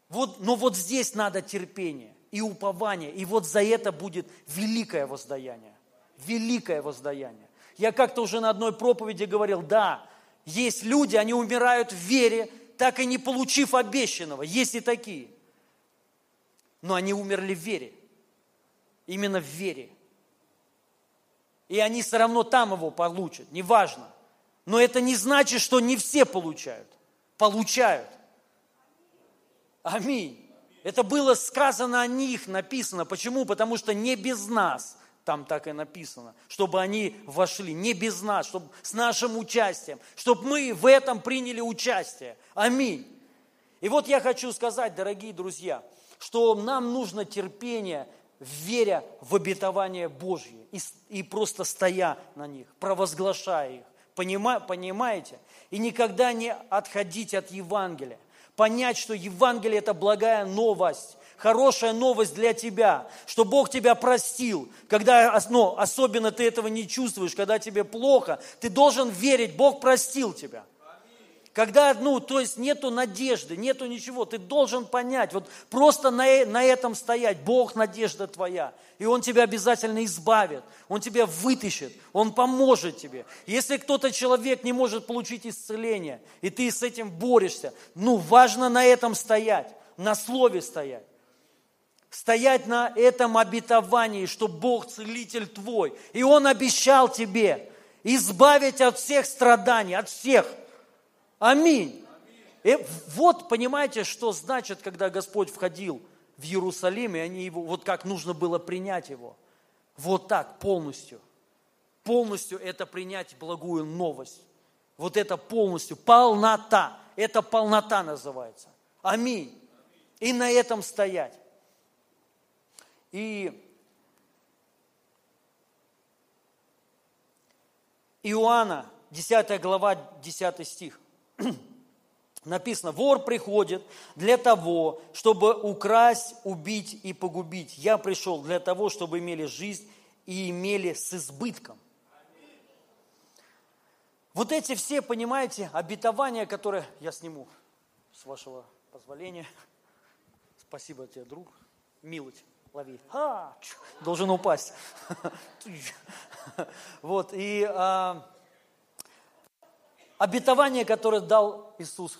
Вот, но вот здесь надо терпение и упование, и вот за это будет великое воздаяние. Великое воздаяние. Я как-то уже на одной проповеди говорил, да, есть люди, они умирают в вере, так и не получив обещанного. Есть и такие. Но они умерли в вере. Именно в вере. И они все равно там его получат, неважно. Но это не значит, что не все получают. Получают. Аминь. Это было сказано о них, написано. Почему? Потому что не без нас там так и написано, чтобы они вошли, не без нас, чтобы с нашим участием, чтобы мы в этом приняли участие. Аминь. И вот я хочу сказать, дорогие друзья, что нам нужно терпение, веря в обетование Божье и, и просто стоя на них, провозглашая их. Понима, понимаете? И никогда не отходить от Евангелия. Понять, что Евангелие – это благая новость, хорошая новость для тебя, что Бог тебя простил. Когда, ну, особенно ты этого не чувствуешь, когда тебе плохо, ты должен верить, Бог простил тебя. Когда, ну, то есть нету надежды, нету ничего, ты должен понять, вот просто на, на этом стоять, Бог надежда твоя, и Он тебя обязательно избавит, Он тебя вытащит, Он поможет тебе. Если кто-то человек не может получить исцеление, и ты с этим борешься, ну, важно на этом стоять, на слове стоять стоять на этом обетовании, что Бог целитель твой. И Он обещал тебе избавить от всех страданий, от всех. Аминь. И вот понимаете, что значит, когда Господь входил в Иерусалим, и они его, вот как нужно было принять его. Вот так, полностью. Полностью это принять благую новость. Вот это полностью, полнота. Это полнота называется. Аминь. И на этом стоять. И Иоанна, 10 глава, 10 стих. Написано, вор приходит для того, чтобы украсть, убить и погубить. Я пришел для того, чтобы имели жизнь и имели с избытком. Вот эти все, понимаете, обетования, которые я сниму, с вашего позволения. Спасибо тебе, друг. Милость лови. А, должен упасть. Вот, и а, обетование, которое дал Иисус.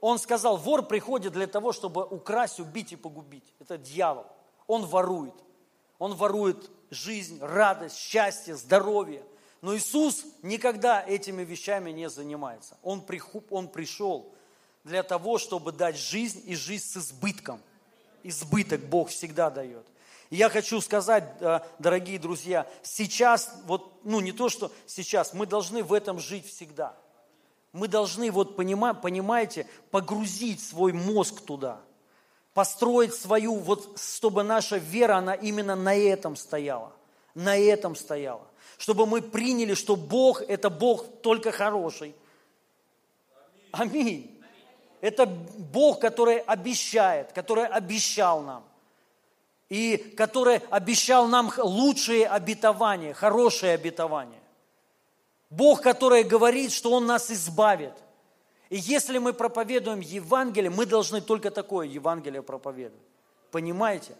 Он сказал, вор приходит для того, чтобы украсть, убить и погубить. Это дьявол. Он ворует. Он ворует жизнь, радость, счастье, здоровье. Но Иисус никогда этими вещами не занимается. Он, прихуп, он пришел для того, чтобы дать жизнь и жизнь с избытком – избыток Бог всегда дает. И я хочу сказать, э, дорогие друзья, сейчас, вот, ну не то, что сейчас, мы должны в этом жить всегда. Мы должны, вот понимаете, погрузить свой мозг туда, построить свою, вот чтобы наша вера, она именно на этом стояла, на этом стояла. Чтобы мы приняли, что Бог – это Бог только хороший. Аминь. Это Бог, который обещает, который обещал нам. И который обещал нам лучшие обетования, хорошие обетования. Бог, который говорит, что Он нас избавит. И если мы проповедуем Евангелие, мы должны только такое Евангелие проповедовать. Понимаете?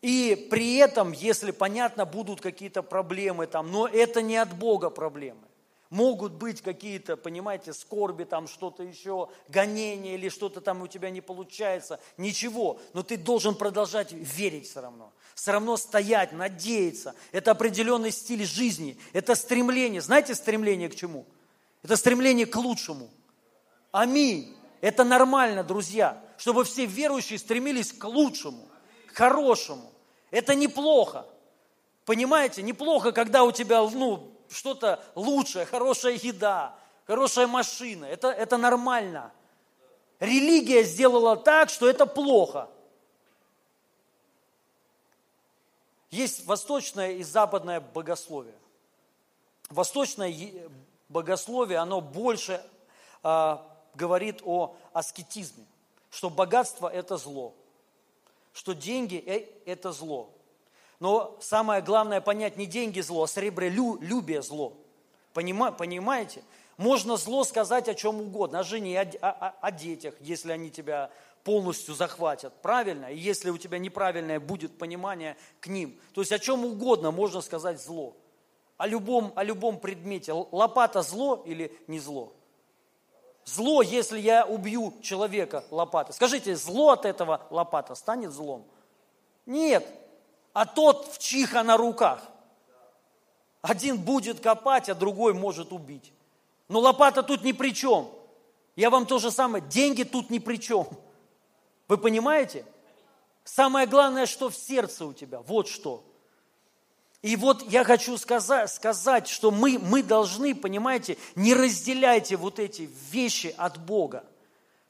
И при этом, если, понятно, будут какие-то проблемы там, но это не от Бога проблемы. Могут быть какие-то, понимаете, скорби, там что-то еще, гонения или что-то там у тебя не получается. Ничего, но ты должен продолжать верить все равно. Все равно стоять, надеяться. Это определенный стиль жизни. Это стремление. Знаете стремление к чему? Это стремление к лучшему. Аминь. Это нормально, друзья, чтобы все верующие стремились к лучшему, к хорошему. Это неплохо. Понимаете, неплохо, когда у тебя, ну, что-то лучшее, хорошая еда, хорошая машина. Это, это нормально. Религия сделала так, что это плохо. Есть восточное и западное богословие. Восточное богословие, оно больше а, говорит о аскетизме, что богатство – это зло, что деньги э, – это зло, но самое главное понять не деньги зло, а сребролюбие зло. Понима, понимаете? Можно зло сказать о чем угодно, о жене, о, о, о детях, если они тебя полностью захватят. Правильно? И если у тебя неправильное будет понимание к ним. То есть о чем угодно можно сказать зло. О любом, о любом предмете. Лопата зло или не зло? Зло, если я убью человека лопатой. Скажите, зло от этого лопата станет злом? Нет, а тот, в чьих она руках. Один будет копать, а другой может убить. Но лопата тут ни при чем. Я вам то же самое, деньги тут ни при чем. Вы понимаете? Самое главное, что в сердце у тебя. Вот что. И вот я хочу сказать, сказать что мы, мы должны, понимаете, не разделяйте вот эти вещи от Бога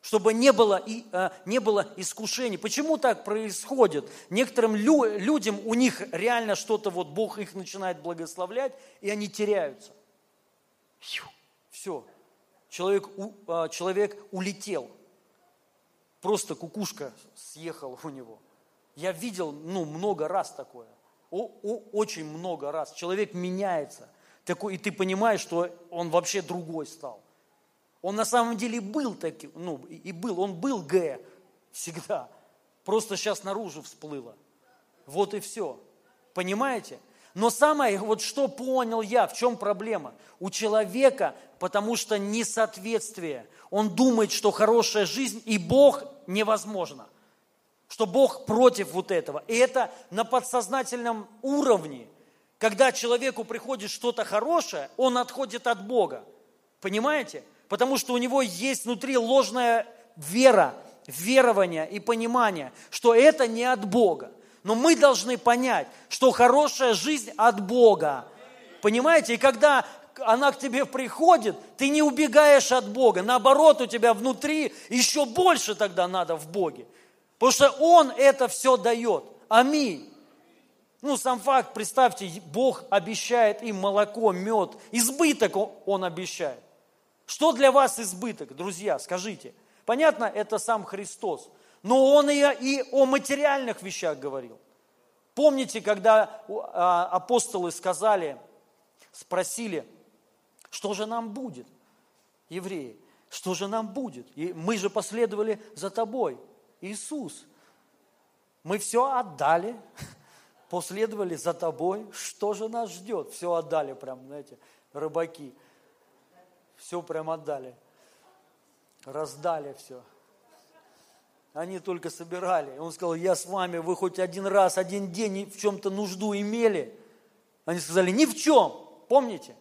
чтобы не было, и, а, не было искушений. Почему так происходит? Некоторым лю, людям, у них реально что-то, вот Бог их начинает благословлять, и они теряются. Все. Человек, а, человек улетел. Просто кукушка съехала у него. Я видел ну, много раз такое. О, о, очень много раз. Человек меняется. Такой, и ты понимаешь, что он вообще другой стал. Он на самом деле был таким, ну и был, он был Г всегда. Просто сейчас наружу всплыло. Вот и все. Понимаете? Но самое, вот что понял я, в чем проблема? У человека, потому что несоответствие. Он думает, что хорошая жизнь и Бог невозможно. Что Бог против вот этого. И это на подсознательном уровне. Когда человеку приходит что-то хорошее, он отходит от Бога. Понимаете? Потому что у него есть внутри ложная вера, верование и понимание, что это не от Бога. Но мы должны понять, что хорошая жизнь от Бога. Понимаете? И когда она к тебе приходит, ты не убегаешь от Бога. Наоборот, у тебя внутри еще больше тогда надо в Боге. Потому что Он это все дает. Аминь. Ну, сам факт, представьте, Бог обещает им молоко, мед, избыток Он обещает. Что для вас избыток, друзья, скажите? Понятно, это сам Христос. Но Он и, и о материальных вещах говорил. Помните, когда а, апостолы сказали, спросили, что же нам будет, евреи, что же нам будет? И мы же последовали за тобой, Иисус. Мы все отдали, последовали за тобой. Что же нас ждет? Все отдали прям, знаете, рыбаки – все прям отдали. Раздали все. Они только собирали. Он сказал, я с вами, вы хоть один раз, один день в чем-то нужду имели. Они сказали, ни в чем. Помните?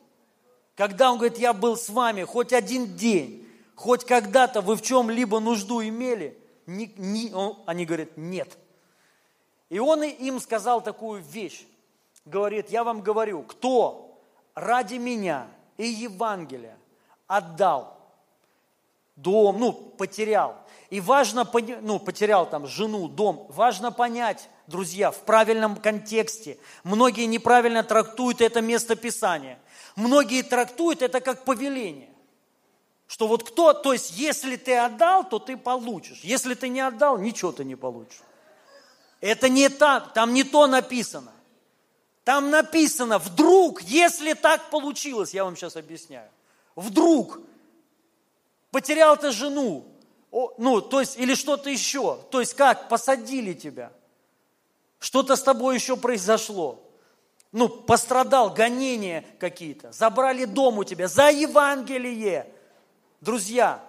Когда он говорит, я был с вами хоть один день, хоть когда-то вы в чем-либо нужду имели, ни, ни, он, они говорят, нет. И он им сказал такую вещь. Говорит, я вам говорю, кто ради меня и Евангелия отдал дом, ну, потерял. И важно, ну, потерял там жену, дом. Важно понять, друзья, в правильном контексте. Многие неправильно трактуют это место Писания. Многие трактуют это как повеление. Что вот кто, то есть если ты отдал, то ты получишь. Если ты не отдал, ничего ты не получишь. Это не так, там не то написано. Там написано, вдруг, если так получилось, я вам сейчас объясняю, вдруг потерял ты жену, ну, то есть, или что-то еще, то есть как, посадили тебя, что-то с тобой еще произошло, ну, пострадал, гонения какие-то, забрали дом у тебя за Евангелие. Друзья,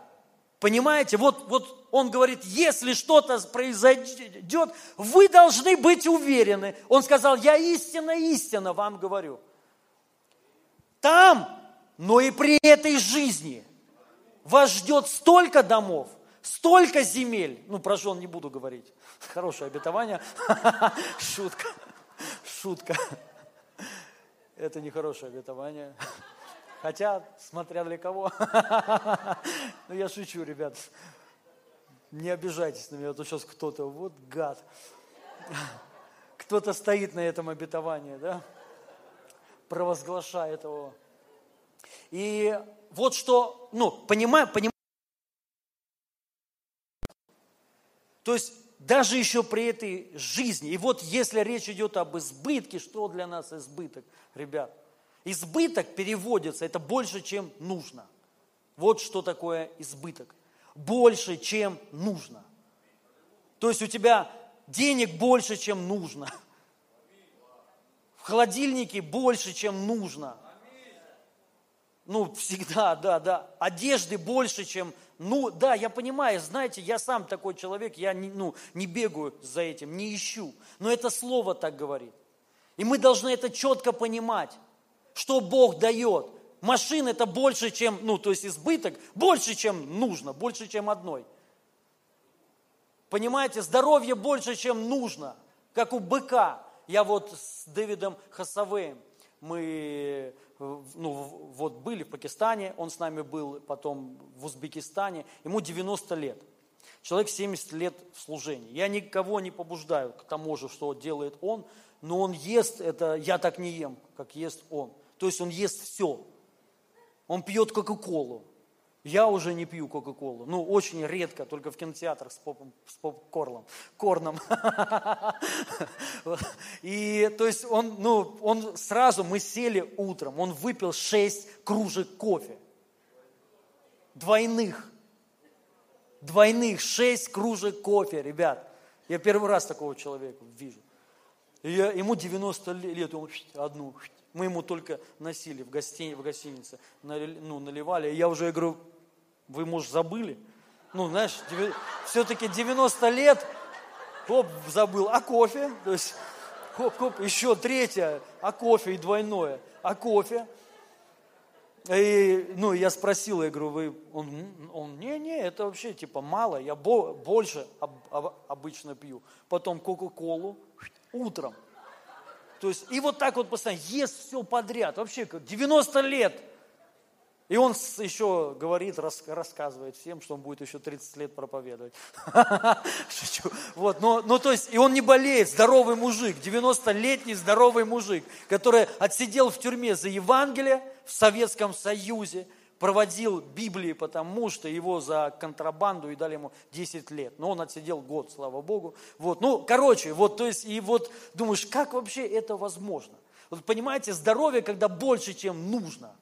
понимаете, вот, вот он говорит, если что-то произойдет, вы должны быть уверены. Он сказал, я истинно, истинно вам говорю. Там, но и при этой жизни вас ждет столько домов, столько земель. Ну, про жен не буду говорить. Хорошее обетование. Шутка. Шутка. Это не хорошее обетование. Хотя, смотря для кого. Ну, я шучу, ребят. Не обижайтесь на меня, а то сейчас кто-то, вот гад. Кто-то стоит на этом обетовании, да? Провозглашает его. И вот что, ну, понимаю, понимаю. То есть даже еще при этой жизни, и вот если речь идет об избытке, что для нас избыток, ребят? Избыток переводится, это больше, чем нужно. Вот что такое избыток больше, чем нужно. То есть у тебя денег больше, чем нужно. В холодильнике больше, чем нужно. Ну, всегда, да, да. Одежды больше, чем... Ну, да, я понимаю, знаете, я сам такой человек, я не, ну, не бегаю за этим, не ищу. Но это слово так говорит. И мы должны это четко понимать, что Бог дает машин это больше, чем, ну, то есть избыток, больше, чем нужно, больше, чем одной. Понимаете, здоровье больше, чем нужно, как у быка. Я вот с Дэвидом Хасавеем, мы ну, вот были в Пакистане, он с нами был потом в Узбекистане, ему 90 лет. Человек 70 лет в служении. Я никого не побуждаю к тому же, что делает он, но он ест, это я так не ем, как ест он. То есть он ест все. Он пьет Кока-Колу. Я уже не пью Кока-Колу. Ну, очень редко, только в кинотеатрах с, поп, с попкорном, корном. И, то есть, он, ну, он сразу, мы сели утром, он выпил 6 кружек кофе. Двойных. Двойных, 6 кружек кофе, ребят. Я первый раз такого человека вижу. И я, ему 90 лет, он одну мы ему только носили в, гостинице, в гостинице, ну, наливали. И я уже говорю, вы, может, забыли? Ну, знаешь, все-таки 90 лет, хоп, забыл. А кофе? То есть, хоп, хоп, еще третье, а кофе и двойное. А кофе? И, ну, я спросил, я говорю, вы, он, он, не, не, это вообще типа мало, я бо, больше об, об, обычно пью. Потом Кока-Колу утром. То есть, и вот так вот постоянно ест все подряд. Вообще, 90 лет. И он еще говорит, рассказывает всем, что он будет еще 30 лет проповедовать. Шучу. Вот, но, но то есть, и он не болеет, здоровый мужик, 90-летний здоровый мужик, который отсидел в тюрьме за Евангелие в Советском Союзе, проводил Библии, потому что его за контрабанду и дали ему 10 лет. Но он отсидел год, слава Богу. Вот, ну, короче, вот, то есть, и вот думаешь, как вообще это возможно? Вот понимаете, здоровье, когда больше, чем нужно.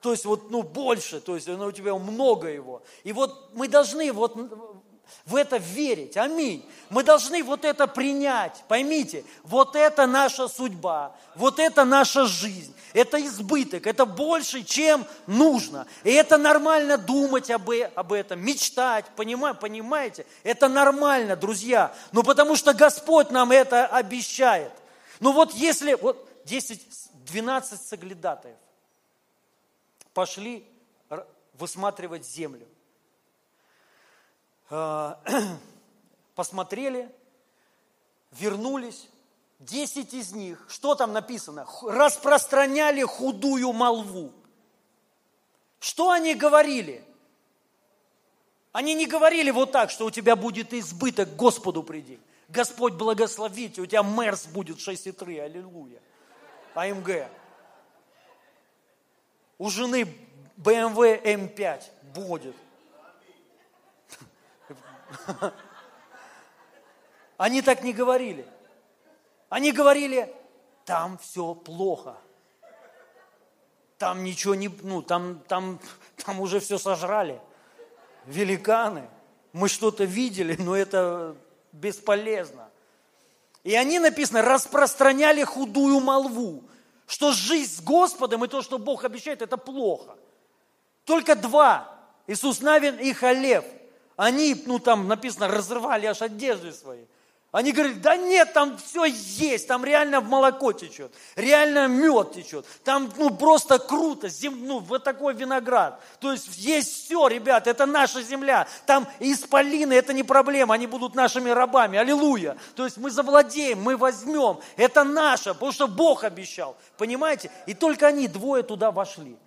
То есть вот, ну, больше, то есть ну, у тебя много его. И вот мы должны вот в это верить. Аминь. Мы должны вот это принять. Поймите, вот это наша судьба, вот это наша жизнь. Это избыток, это больше, чем нужно. И это нормально думать об, об этом, мечтать, понимаете? Это нормально, друзья. Ну, потому что Господь нам это обещает. Ну, вот если, вот 10, 12 соглядатаев пошли высматривать землю. А, посмотрели, вернулись, десять из них, что там написано? Распространяли худую молву. Что они говорили? Они не говорили вот так, что у тебя будет избыток, Господу приди. Господь благословите, у тебя Мерс будет 6,3, аллилуйя. АМГ. У жены BMW M5 будет. Они так не говорили. Они говорили, там все плохо. Там ничего не, ну, там, там, там уже все сожрали. Великаны. Мы что-то видели, но это бесполезно. И они, написано, распространяли худую молву, что жизнь с Господом и то, что Бог обещает, это плохо. Только два, Иисус Навин и Халев, они, ну там написано, разрывали аж одежды свои – они говорят, да нет, там все есть, там реально молоко течет, реально мед течет, там ну просто круто, зем, ну вот такой виноград. То есть есть все, ребят, это наша земля, там исполины, это не проблема, они будут нашими рабами, аллилуйя. То есть мы завладеем, мы возьмем, это наше, потому что Бог обещал, понимаете? И только они двое туда вошли.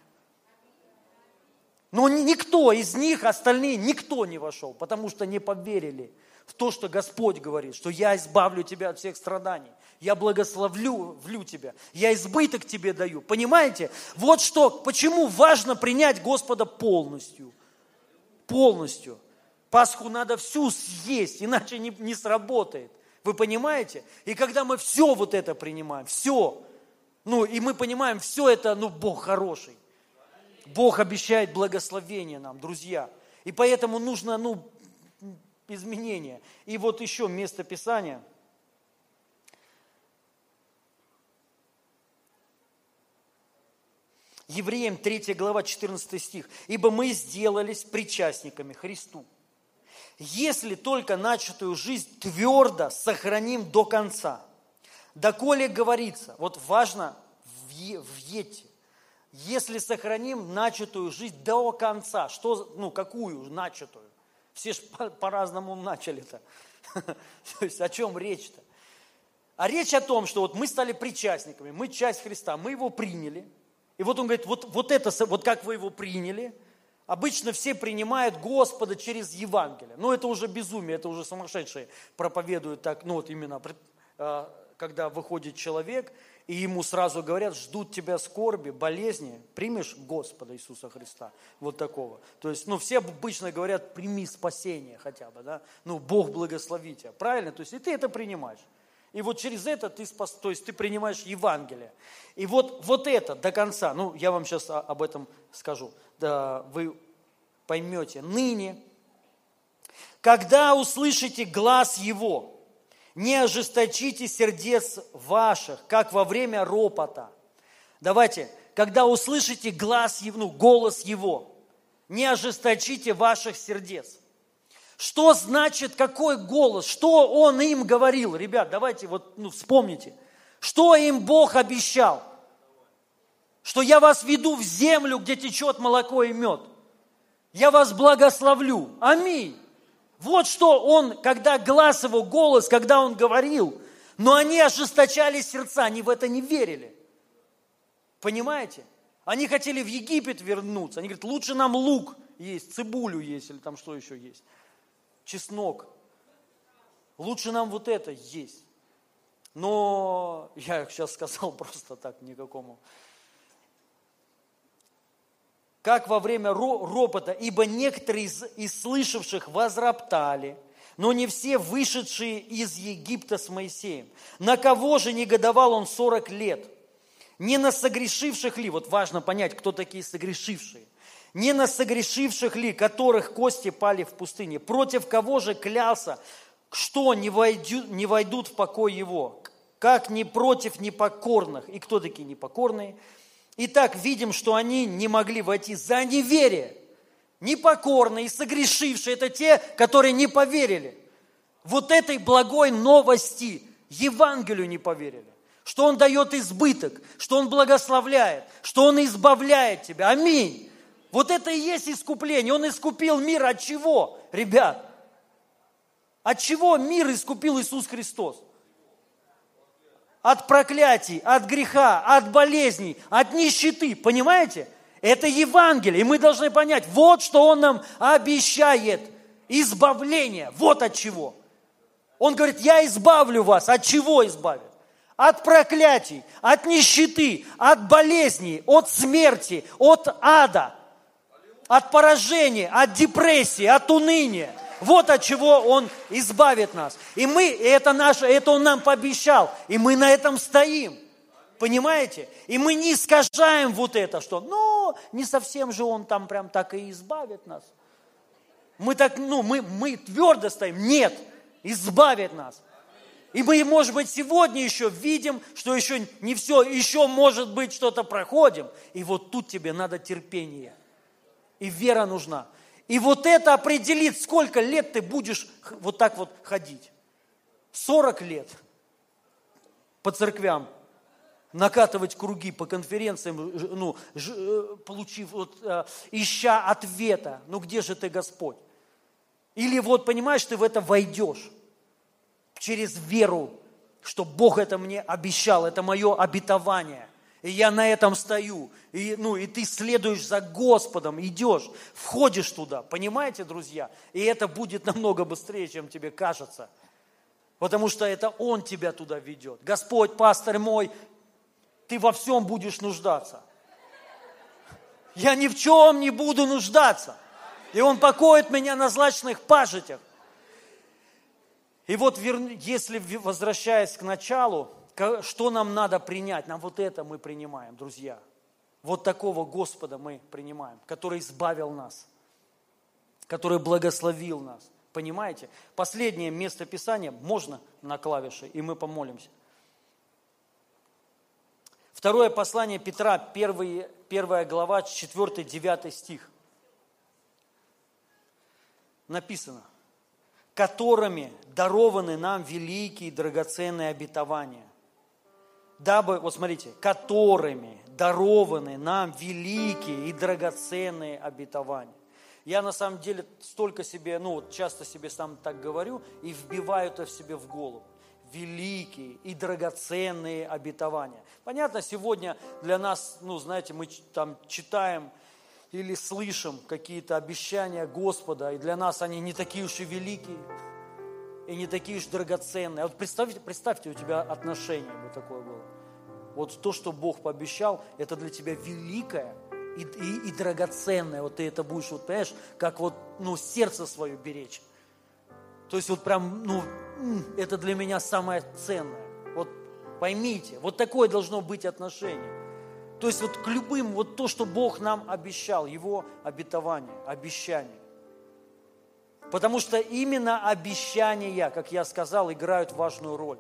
Но никто из них, остальные, никто не вошел, потому что не поверили в то, что Господь говорит, что я избавлю тебя от всех страданий, я благословлю влю тебя, я избыток тебе даю. Понимаете? Вот что, почему важно принять Господа полностью. Полностью. Пасху надо всю съесть, иначе не, не сработает. Вы понимаете? И когда мы все вот это принимаем, все, ну и мы понимаем, все это, ну Бог хороший. Бог обещает благословение нам, друзья. И поэтому нужно, ну, изменения. И вот еще место Писания. Евреям 3 глава 14 стих. «Ибо мы сделались причастниками Христу, если только начатую жизнь твердо сохраним до конца». Доколе говорится, вот важно в Ете, если сохраним начатую жизнь до конца, что, ну, какую начатую? Все же по-разному начали-то. То есть о чем речь-то? А речь о том, что вот мы стали причастниками, мы часть Христа, мы его приняли. И вот он говорит, вот, вот это, вот как вы его приняли, обычно все принимают Господа через Евангелие. Но это уже безумие, это уже сумасшедшие проповедуют так, ну вот именно, а, когда выходит человек и ему сразу говорят, ждут тебя скорби, болезни, примешь Господа Иисуса Христа, вот такого. То есть, ну, все обычно говорят, прими спасение хотя бы, да, ну, Бог благослови тебя, правильно? То есть, и ты это принимаешь. И вот через это ты спас, то есть ты принимаешь Евангелие. И вот, вот это до конца, ну, я вам сейчас об этом скажу, да, вы поймете, ныне, когда услышите глаз Его, не ожесточите сердец ваших, как во время ропота. Давайте, когда услышите глаз ну, голос его, не ожесточите ваших сердец. Что значит, какой голос, что он им говорил? Ребят, давайте вот ну, вспомните. Что им Бог обещал? Что я вас веду в землю, где течет молоко и мед. Я вас благословлю. Аминь. Вот что он, когда глаз его, голос, когда он говорил, но они ожесточали сердца, они в это не верили. Понимаете? Они хотели в Египет вернуться. Они говорят, лучше нам лук есть, цибулю есть, или там что еще есть. Чеснок. Лучше нам вот это есть. Но я сейчас сказал просто так, никакому как во время ропота, ибо некоторые из, из слышавших возроптали, но не все вышедшие из Египта с Моисеем. На кого же негодовал он сорок лет? Не на согрешивших ли, вот важно понять, кто такие согрешившие, не на согрешивших ли, которых кости пали в пустыне, против кого же клялся, что не войдут, не войдут в покой его, как не против непокорных. И кто такие непокорные? Итак, видим, что они не могли войти за неверие. Непокорные согрешившие – это те, которые не поверили. Вот этой благой новости, Евангелию не поверили. Что Он дает избыток, что Он благословляет, что Он избавляет тебя. Аминь. Вот это и есть искупление. Он искупил мир от чего, ребят? От чего мир искупил Иисус Христос? От проклятий, от греха, от болезней, от нищеты. Понимаете? Это Евангелие. И мы должны понять, вот что Он нам обещает. Избавление. Вот от чего. Он говорит, я избавлю вас. От чего избавит? От проклятий, от нищеты, от болезней, от смерти, от ада, от поражения, от депрессии, от уныния. Вот от чего Он избавит нас. И мы, это наше, это Он нам пообещал, и мы на этом стоим. Понимаете? И мы не искажаем вот это, что, ну, не совсем же Он там прям так и избавит нас. Мы так, ну, мы, мы твердо стоим. Нет, избавит нас. И мы, может быть, сегодня еще видим, что еще не все, еще, может быть, что-то проходим. И вот тут тебе надо терпение. И вера нужна. И вот это определит, сколько лет ты будешь вот так вот ходить. 40 лет по церквям, накатывать круги по конференциям, ну, э, получив, вот, э, ища ответа, ну где же ты, Господь? Или вот, понимаешь, ты в это войдешь через веру, что Бог это мне обещал, это мое обетование. И я на этом стою. И, ну, и ты следуешь за Господом, идешь, входишь туда. Понимаете, друзья? И это будет намного быстрее, чем тебе кажется. Потому что это Он тебя туда ведет. Господь, пастор мой, ты во всем будешь нуждаться. Я ни в чем не буду нуждаться. И Он покоит меня на злачных пажитях. И вот если возвращаясь к началу, что нам надо принять? Нам вот это мы принимаем, друзья. Вот такого Господа мы принимаем, который избавил нас, который благословил нас. Понимаете? Последнее место Писания можно на клавиши, и мы помолимся. Второе послание Петра, первая, первая глава, 4-9 стих. Написано которыми дарованы нам великие драгоценные обетования. Дабы, вот смотрите, которыми дарованы нам великие и драгоценные обетования. Я на самом деле столько себе, ну вот часто себе сам так говорю и вбиваю это в себе в голову. Великие и драгоценные обетования. Понятно, сегодня для нас, ну знаете, мы там читаем или слышим какие-то обещания Господа, и для нас они не такие уж и великие, и не такие уж драгоценные. А вот представьте, представьте, у тебя отношение вот такое было. Вот то, что Бог пообещал, это для тебя великое и, и, и драгоценное. Вот ты это будешь, вот понимаешь, как вот, ну, сердце свое беречь. То есть вот прям, ну, это для меня самое ценное. Вот поймите, вот такое должно быть отношение. То есть вот к любым, вот то, что Бог нам обещал, Его обетование, обещание. Потому что именно обещания, как я сказал, играют важную роль.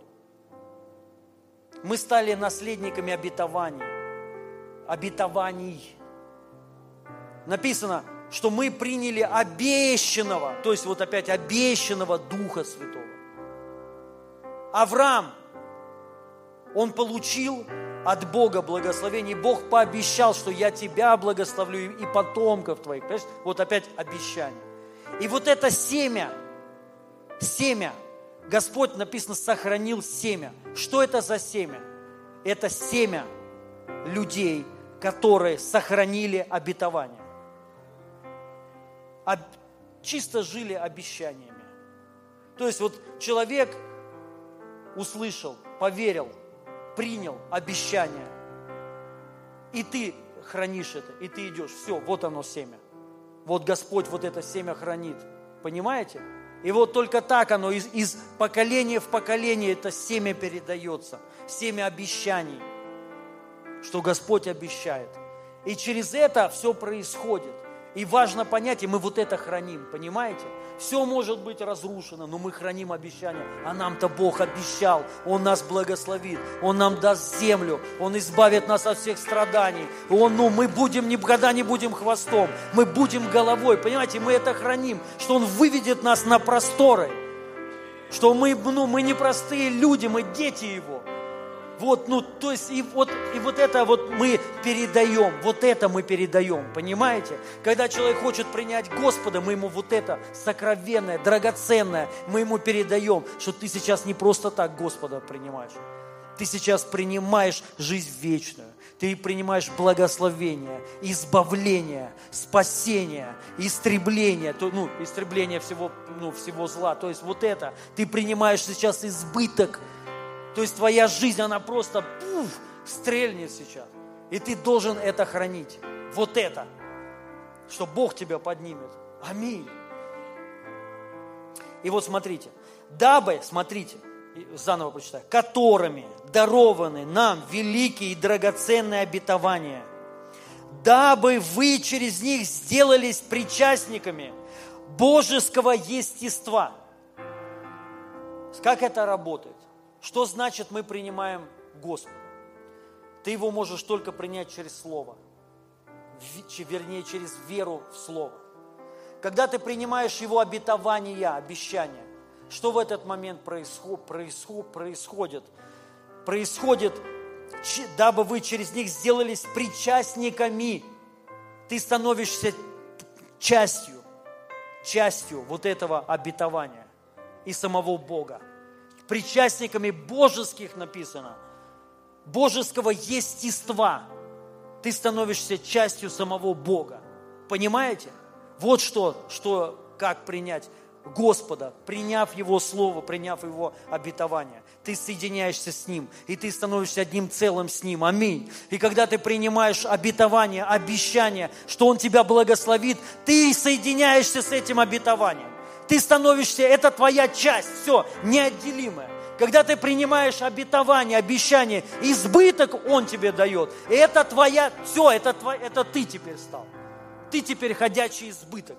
Мы стали наследниками обетований. Обетований. Написано, что мы приняли обещанного, то есть вот опять обещанного Духа Святого. Авраам, он получил от Бога благословение. Бог пообещал, что я тебя благословлю и потомков твоих. Понимаешь? Вот опять обещание. И вот это семя, семя, Господь, написано, сохранил семя. Что это за семя? Это семя людей, которые сохранили обетование. Об, чисто жили обещаниями. То есть вот человек услышал, поверил – принял обещание, и ты хранишь это, и ты идешь, все, вот оно семя. Вот Господь вот это семя хранит. Понимаете? И вот только так оно из, из поколения в поколение это семя передается. Семя обещаний, что Господь обещает. И через это все происходит. И важно понять, и мы вот это храним, понимаете? Все может быть разрушено, но мы храним обещание. А нам-то Бог обещал. Он нас благословит. Он нам даст землю. Он избавит нас от всех страданий. Он, ну, мы будем, никогда не будем хвостом. Мы будем головой. Понимаете, мы это храним. Что Он выведет нас на просторы. Что мы, ну, мы не простые люди, мы дети Его. Вот, ну, то есть, и вот, и вот это вот мы передаем, вот это мы передаем, понимаете? Когда человек хочет принять Господа, мы ему вот это сокровенное, драгоценное, мы ему передаем, что ты сейчас не просто так Господа принимаешь. ты сейчас принимаешь жизнь вечную. Ты принимаешь благословение, избавление, спасение, истребление, то, ну, истребление всего, ну, всего зла. То есть вот это, ты принимаешь сейчас избыток. То есть твоя жизнь, она просто пуф, стрельнет сейчас. И ты должен это хранить. Вот это. Что Бог тебя поднимет. Аминь. И вот смотрите. Дабы, смотрите, заново прочитаю, которыми дарованы нам великие и драгоценные обетования, дабы вы через них сделались причастниками божеского естества. Как это работает? Что значит мы принимаем Господа? Ты его можешь только принять через Слово, вернее, через веру в Слово. Когда ты принимаешь его обетования, обещания, что в этот момент происход, происход, происходит? Происходит, дабы вы через них сделались причастниками. Ты становишься частью, частью вот этого обетования и самого Бога. Причастниками божеских написано, божеского естества. Ты становишься частью самого Бога. Понимаете? Вот что, что как принять Господа, приняв Его Слово, приняв Его обетование. Ты соединяешься с Ним, и ты становишься одним целым с Ним. Аминь. И когда ты принимаешь обетование, обещание, что Он тебя благословит, ты соединяешься с этим обетованием. Ты становишься, это твоя часть, все, неотделимая. Когда ты принимаешь обетование, обещание, избыток Он тебе дает. И это твоя, все, это, твой, это ты теперь стал. Ты теперь ходячий избыток.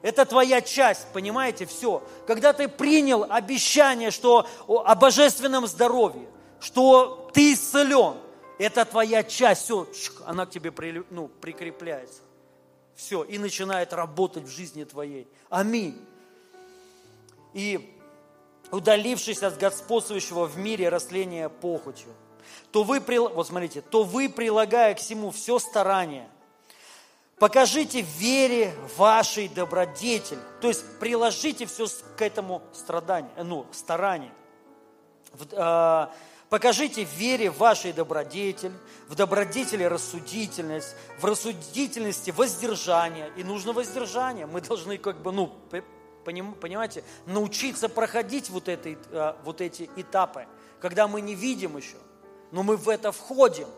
Это твоя часть, понимаете, все. Когда ты принял обещание, что о божественном здоровье, что ты исцелен, это твоя часть, все, она к тебе при, ну, прикрепляется. Все, и начинает работать в жизни твоей. Аминь. И удалившись от господствующего в мире растления похотью, то вы, вот смотрите, то вы, прилагая к всему все старание – Покажите вере вашей добродетель. То есть приложите все к этому страданию, ну, старанию. Э, покажите вере вашей добродетель, в добродетели рассудительность, в рассудительности воздержание. И нужно воздержание. Мы должны как бы, ну, понимаете, научиться проходить вот, эти, э, вот эти этапы, когда мы не видим еще, но мы в это входим –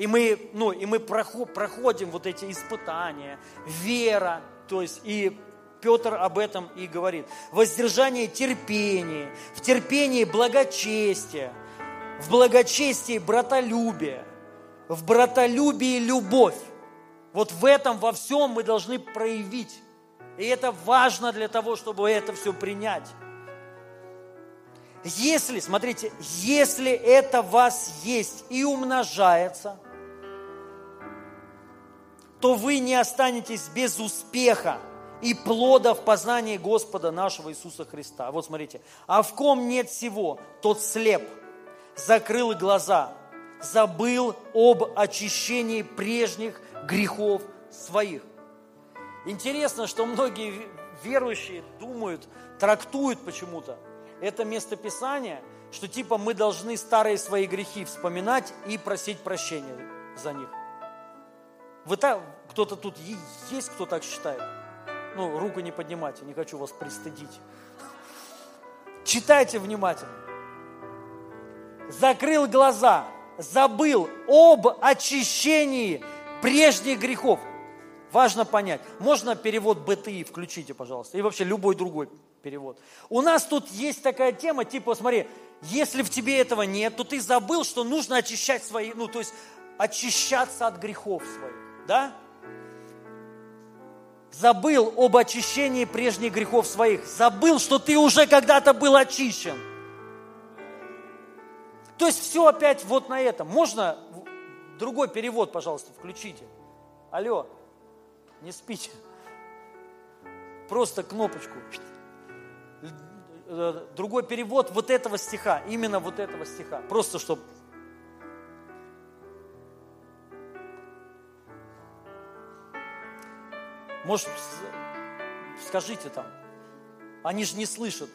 и мы, ну, и мы проходим вот эти испытания, вера, то есть и Петр об этом и говорит. Воздержание терпение, в терпении благочестие, в благочестии братолюбие, в братолюбии любовь. Вот в этом во всем мы должны проявить. И это важно для того, чтобы это все принять. Если, смотрите, если это в вас есть и умножается – то вы не останетесь без успеха и плода в познании Господа нашего Иисуса Христа. Вот смотрите. А в ком нет всего, тот слеп, закрыл глаза, забыл об очищении прежних грехов своих. Интересно, что многие верующие думают, трактуют почему-то это местописание, что типа мы должны старые свои грехи вспоминать и просить прощения за них. Вы так, кто-то тут есть, кто так считает? Ну, руку не поднимайте, не хочу вас пристыдить. Читайте внимательно. Закрыл глаза, забыл об очищении прежних грехов. Важно понять. Можно перевод БТИ включите, пожалуйста, и вообще любой другой перевод. У нас тут есть такая тема, типа, смотри, если в тебе этого нет, то ты забыл, что нужно очищать свои, ну, то есть очищаться от грехов своих да? Забыл об очищении прежних грехов своих. Забыл, что ты уже когда-то был очищен. То есть все опять вот на этом. Можно другой перевод, пожалуйста, включите. Алло, не спите. Просто кнопочку. Другой перевод вот этого стиха, именно вот этого стиха. Просто чтобы Может, скажите там. Они же не слышат.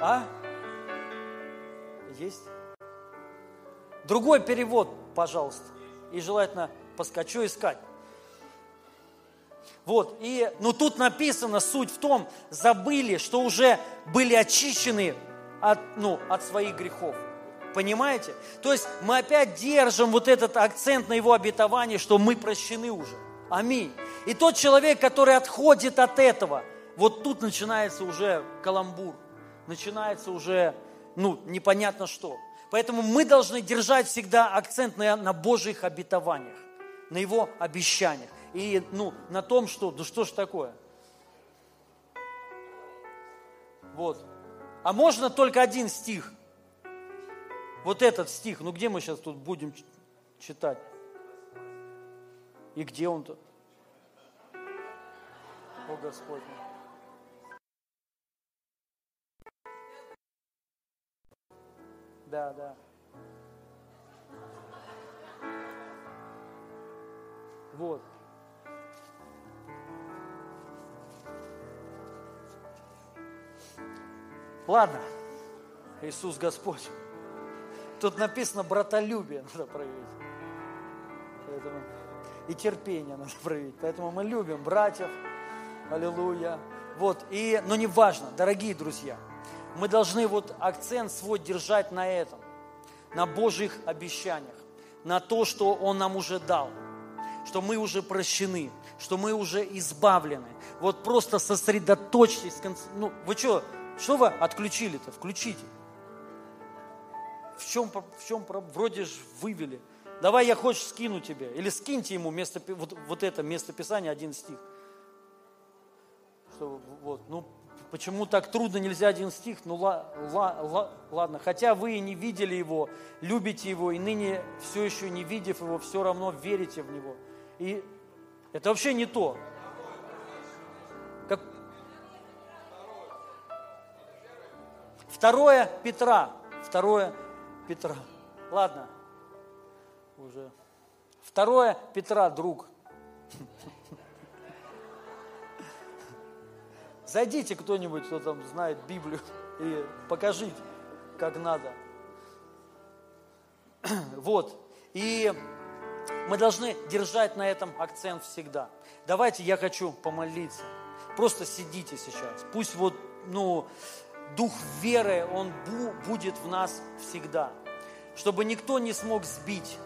А? Есть? Другой перевод, пожалуйста. И желательно поскочу искать. Вот, и, ну тут написано, суть в том, забыли, что уже были очищены от, ну, от своих грехов. Понимаете? То есть мы опять держим вот этот акцент на его обетовании, что мы прощены уже. Аминь. И тот человек, который отходит от этого, вот тут начинается уже каламбур, начинается уже, ну, непонятно что. Поэтому мы должны держать всегда акцент на, на Божьих обетованиях, на Его обещаниях. И ну, на том, что, да что ж такое. Вот. А можно только один стих. Вот этот стих. Ну где мы сейчас тут будем читать? И где он-то? О Господь. Да, да. Вот. Ладно, Иисус Господь. Тут написано братолюбие надо проявить. Поэтому и терпение надо проявить. Поэтому мы любим братьев. Аллилуйя. Вот, и, но не важно, дорогие друзья, мы должны вот акцент свой держать на этом, на Божьих обещаниях, на то, что Он нам уже дал, что мы уже прощены, что мы уже избавлены. Вот просто сосредоточьтесь. Ну, вы что, что вы отключили-то? Включите. В чем, в чем вроде же вывели. Давай я хочешь скину тебе. Или скиньте ему место, вот, вот это местописание, один стих. Что, вот, ну, Почему так трудно, нельзя один стих? Ну ла, ла, ла, ладно, хотя вы и не видели его, любите его, и ныне все еще не видев его, все равно верите в него. И это вообще не то. Второе Петра. Второе Петра. Ладно, уже. Второе Петра, друг. Зайдите кто-нибудь, кто там знает Библию, и покажите, как надо. Вот. И мы должны держать на этом акцент всегда. Давайте я хочу помолиться. Просто сидите сейчас. Пусть вот, ну, дух веры, он будет в нас всегда. Чтобы никто не смог сбить,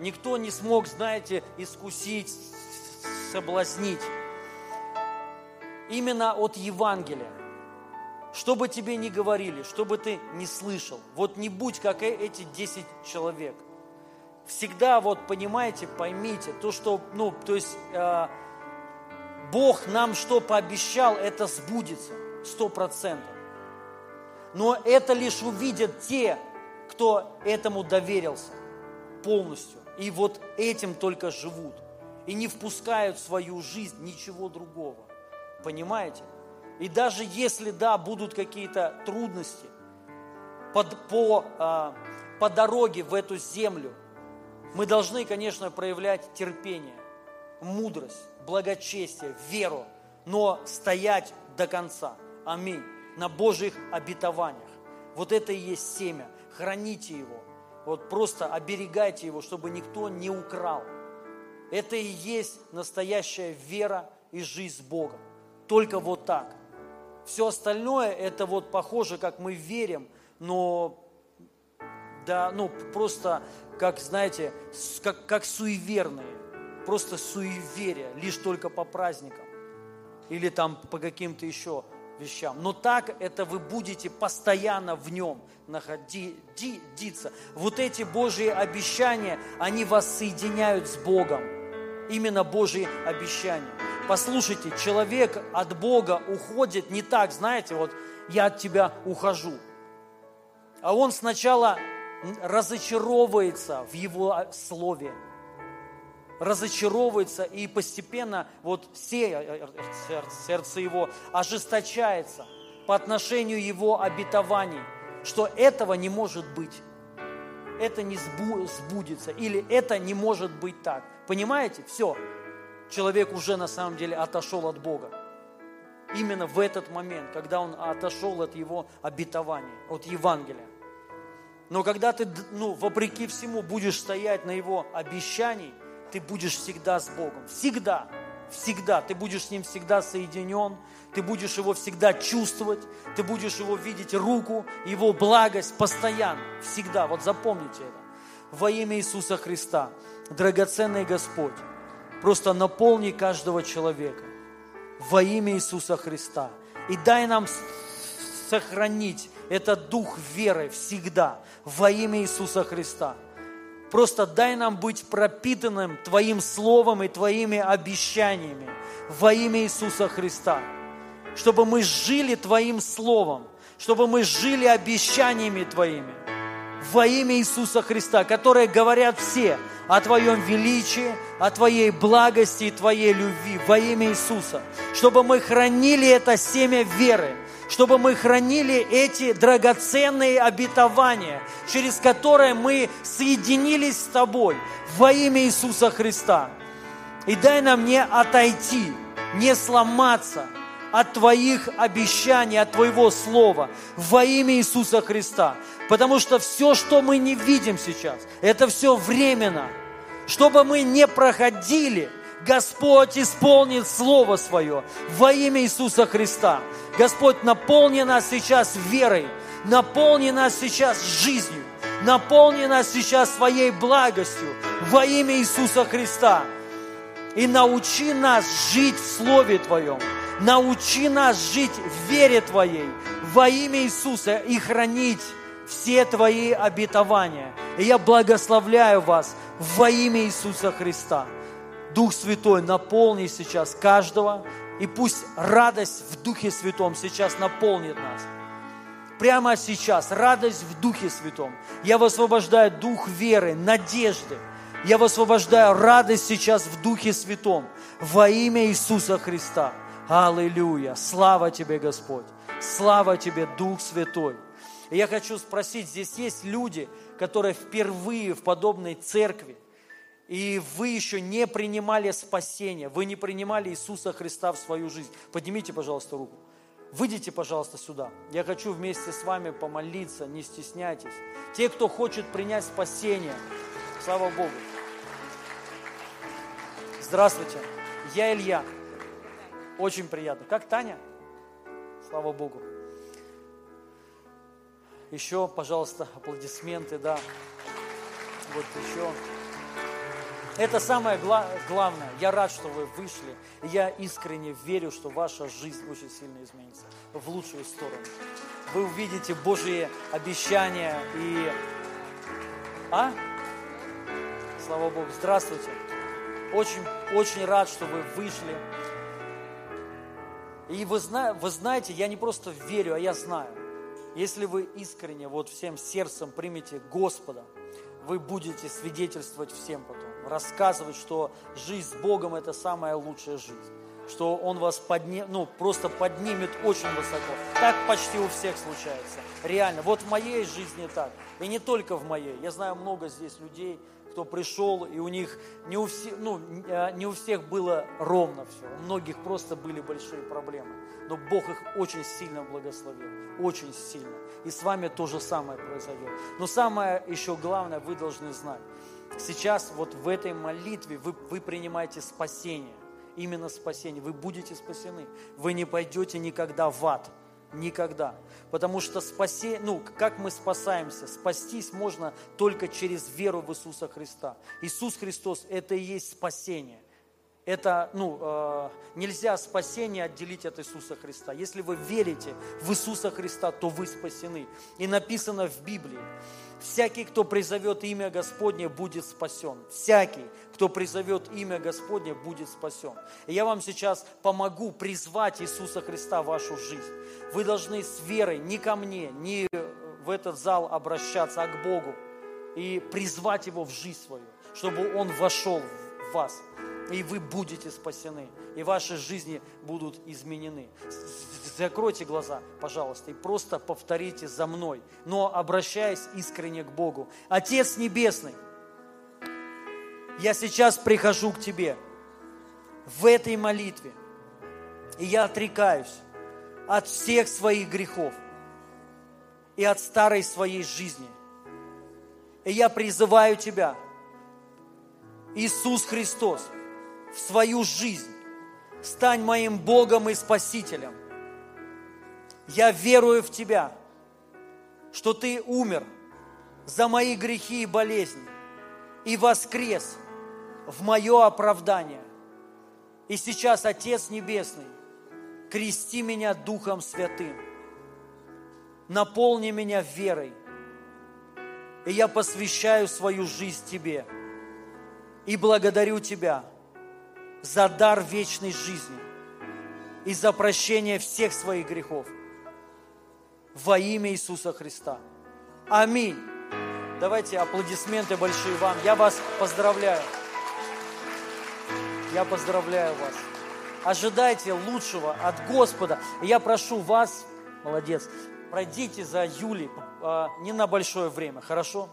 никто не смог, знаете, искусить, соблазнить именно от Евангелия. Что бы тебе ни говорили, что бы ты не слышал, вот не будь как э, эти 10 человек. Всегда вот понимаете, поймите, то, что, ну, то есть э, Бог нам что пообещал, это сбудется, сто процентов. Но это лишь увидят те, кто этому доверился полностью. И вот этим только живут. И не впускают в свою жизнь ничего другого. Понимаете? И даже если, да, будут какие-то трудности под, по, а, по дороге в эту землю, мы должны, конечно, проявлять терпение, мудрость, благочестие, веру, но стоять до конца. Аминь. На Божьих обетованиях. Вот это и есть семя. Храните его. Вот просто оберегайте его, чтобы никто не украл. Это и есть настоящая вера и жизнь с Богом. Только вот так. Все остальное, это вот похоже, как мы верим, но да, ну просто, как знаете, как, как суеверные, просто суеверие, лишь только по праздникам или там по каким-то еще вещам. Но так это вы будете постоянно в нем находиться. Вот эти Божьи обещания, они вас соединяют с Богом. Именно Божьи обещания. Послушайте, человек от Бога уходит не так, знаете, вот я от тебя ухожу. А он сначала разочаровывается в его слове, разочаровывается и постепенно вот все сердце его ожесточается по отношению его обетований, что этого не может быть, это не сбудется или это не может быть так. Понимаете? Все человек уже на самом деле отошел от Бога. Именно в этот момент, когда он отошел от его обетований, от Евангелия. Но когда ты, ну, вопреки всему будешь стоять на Его обещаний, ты будешь всегда с Богом. Всегда. Всегда. Ты будешь с Ним всегда соединен. Ты будешь Его всегда чувствовать. Ты будешь Его видеть руку, Его благость постоянно. Всегда. Вот запомните это. Во имя Иисуса Христа, драгоценный Господь, просто наполни каждого человека во имя Иисуса Христа. И дай нам сохранить этот дух веры всегда во имя Иисуса Христа. Просто дай нам быть пропитанным Твоим Словом и Твоими обещаниями во имя Иисуса Христа. Чтобы мы жили Твоим Словом, чтобы мы жили обещаниями Твоими во имя Иисуса Христа, которые говорят все о Твоем величии, о Твоей благости и Твоей любви во имя Иисуса. Чтобы мы хранили это семя веры, чтобы мы хранили эти драгоценные обетования, через которые мы соединились с Тобой во имя Иисуса Христа. И дай нам не отойти, не сломаться от Твоих обещаний, от Твоего Слова во имя Иисуса Христа. Потому что все, что мы не видим сейчас, это все временно. Чтобы мы не проходили – Господь исполнит Слово Свое во имя Иисуса Христа. Господь, наполни нас сейчас верой, наполни нас сейчас жизнью, наполни нас сейчас своей благостью во имя Иисуса Христа. И научи нас жить в Слове Твоем, научи нас жить в вере Твоей во имя Иисуса и хранить все Твои обетования. И я благословляю вас во имя Иисуса Христа. Дух Святой, наполни сейчас каждого, и пусть радость в Духе Святом сейчас наполнит нас. Прямо сейчас радость в Духе Святом. Я высвобождаю дух веры, надежды. Я высвобождаю радость сейчас в Духе Святом во имя Иисуса Христа. Аллилуйя! Слава Тебе, Господь! Слава Тебе, Дух Святой! И я хочу спросить, здесь есть люди, которые впервые в подобной церкви, и вы еще не принимали спасение, вы не принимали Иисуса Христа в свою жизнь. Поднимите, пожалуйста, руку. Выйдите, пожалуйста, сюда. Я хочу вместе с вами помолиться, не стесняйтесь. Те, кто хочет принять спасение, слава Богу. Здравствуйте, я Илья. Очень приятно. Как Таня? Слава Богу. Еще, пожалуйста, аплодисменты, да. Вот еще. Это самое гла- главное. Я рад, что вы вышли. Я искренне верю, что ваша жизнь очень сильно изменится в лучшую сторону. Вы увидите Божьи обещания и... А? Слава Богу. Здравствуйте. Очень, очень рад, что вы вышли. И вы, зна- вы знаете, я не просто верю, а я знаю. Если вы искренне, вот всем сердцем примете Господа, вы будете свидетельствовать всем потом рассказывать, что жизнь с Богом – это самая лучшая жизнь что Он вас подним, ну, просто поднимет очень высоко. Так почти у всех случается. Реально. Вот в моей жизни так. И не только в моей. Я знаю много здесь людей, кто пришел, и у них не у, всех, ну, а, не у всех было ровно все. У многих просто были большие проблемы. Но Бог их очень сильно благословил. Очень сильно. И с вами то же самое произойдет. Но самое еще главное, вы должны знать – сейчас вот в этой молитве вы, вы принимаете спасение. Именно спасение. Вы будете спасены. Вы не пойдете никогда в ад. Никогда. Потому что спасение, ну, как мы спасаемся? Спастись можно только через веру в Иисуса Христа. Иисус Христос – это и есть спасение. Это, ну, э, нельзя спасение отделить от Иисуса Христа. Если вы верите в Иисуса Христа, то вы спасены. И написано в Библии, Всякий, кто призовет имя Господне, будет спасен. Всякий, кто призовет имя Господне, будет спасен. И я вам сейчас помогу призвать Иисуса Христа в вашу жизнь. Вы должны с верой не ко мне, не в этот зал обращаться, а к Богу. И призвать Его в жизнь свою, чтобы Он вошел в вас и вы будете спасены, и ваши жизни будут изменены. Закройте глаза, пожалуйста, и просто повторите за мной, но обращаясь искренне к Богу. Отец Небесный, я сейчас прихожу к Тебе в этой молитве, и я отрекаюсь от всех своих грехов и от старой своей жизни. И я призываю тебя, Иисус Христос, в свою жизнь. Стань моим Богом и Спасителем. Я верую в Тебя, что Ты умер за мои грехи и болезни и воскрес в мое оправдание. И сейчас, Отец Небесный, крести меня Духом Святым, наполни меня верой, и я посвящаю свою жизнь Тебе и благодарю Тебя за дар вечной жизни и за прощение всех своих грехов во имя Иисуса Христа. Аминь. Давайте аплодисменты большие вам. Я вас поздравляю. Я поздравляю вас. Ожидайте лучшего от Господа. Я прошу вас, молодец, пройдите за Юлей а, не на большое время, хорошо?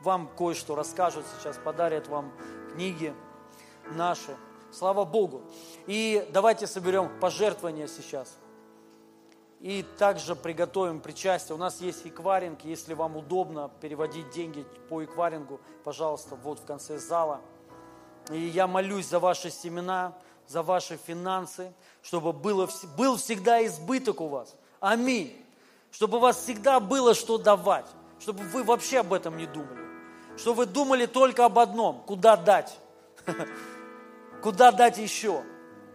Вам кое-что расскажут сейчас, подарят вам книги наши. Слава Богу. И давайте соберем пожертвования сейчас. И также приготовим причастие. У нас есть экваринг, если вам удобно переводить деньги по экварингу, пожалуйста, вот в конце зала. И я молюсь за ваши семена, за ваши финансы, чтобы было, был всегда избыток у вас. Аминь. Чтобы у вас всегда было что давать. Чтобы вы вообще об этом не думали. Чтобы вы думали только об одном, куда дать. Куда дать еще.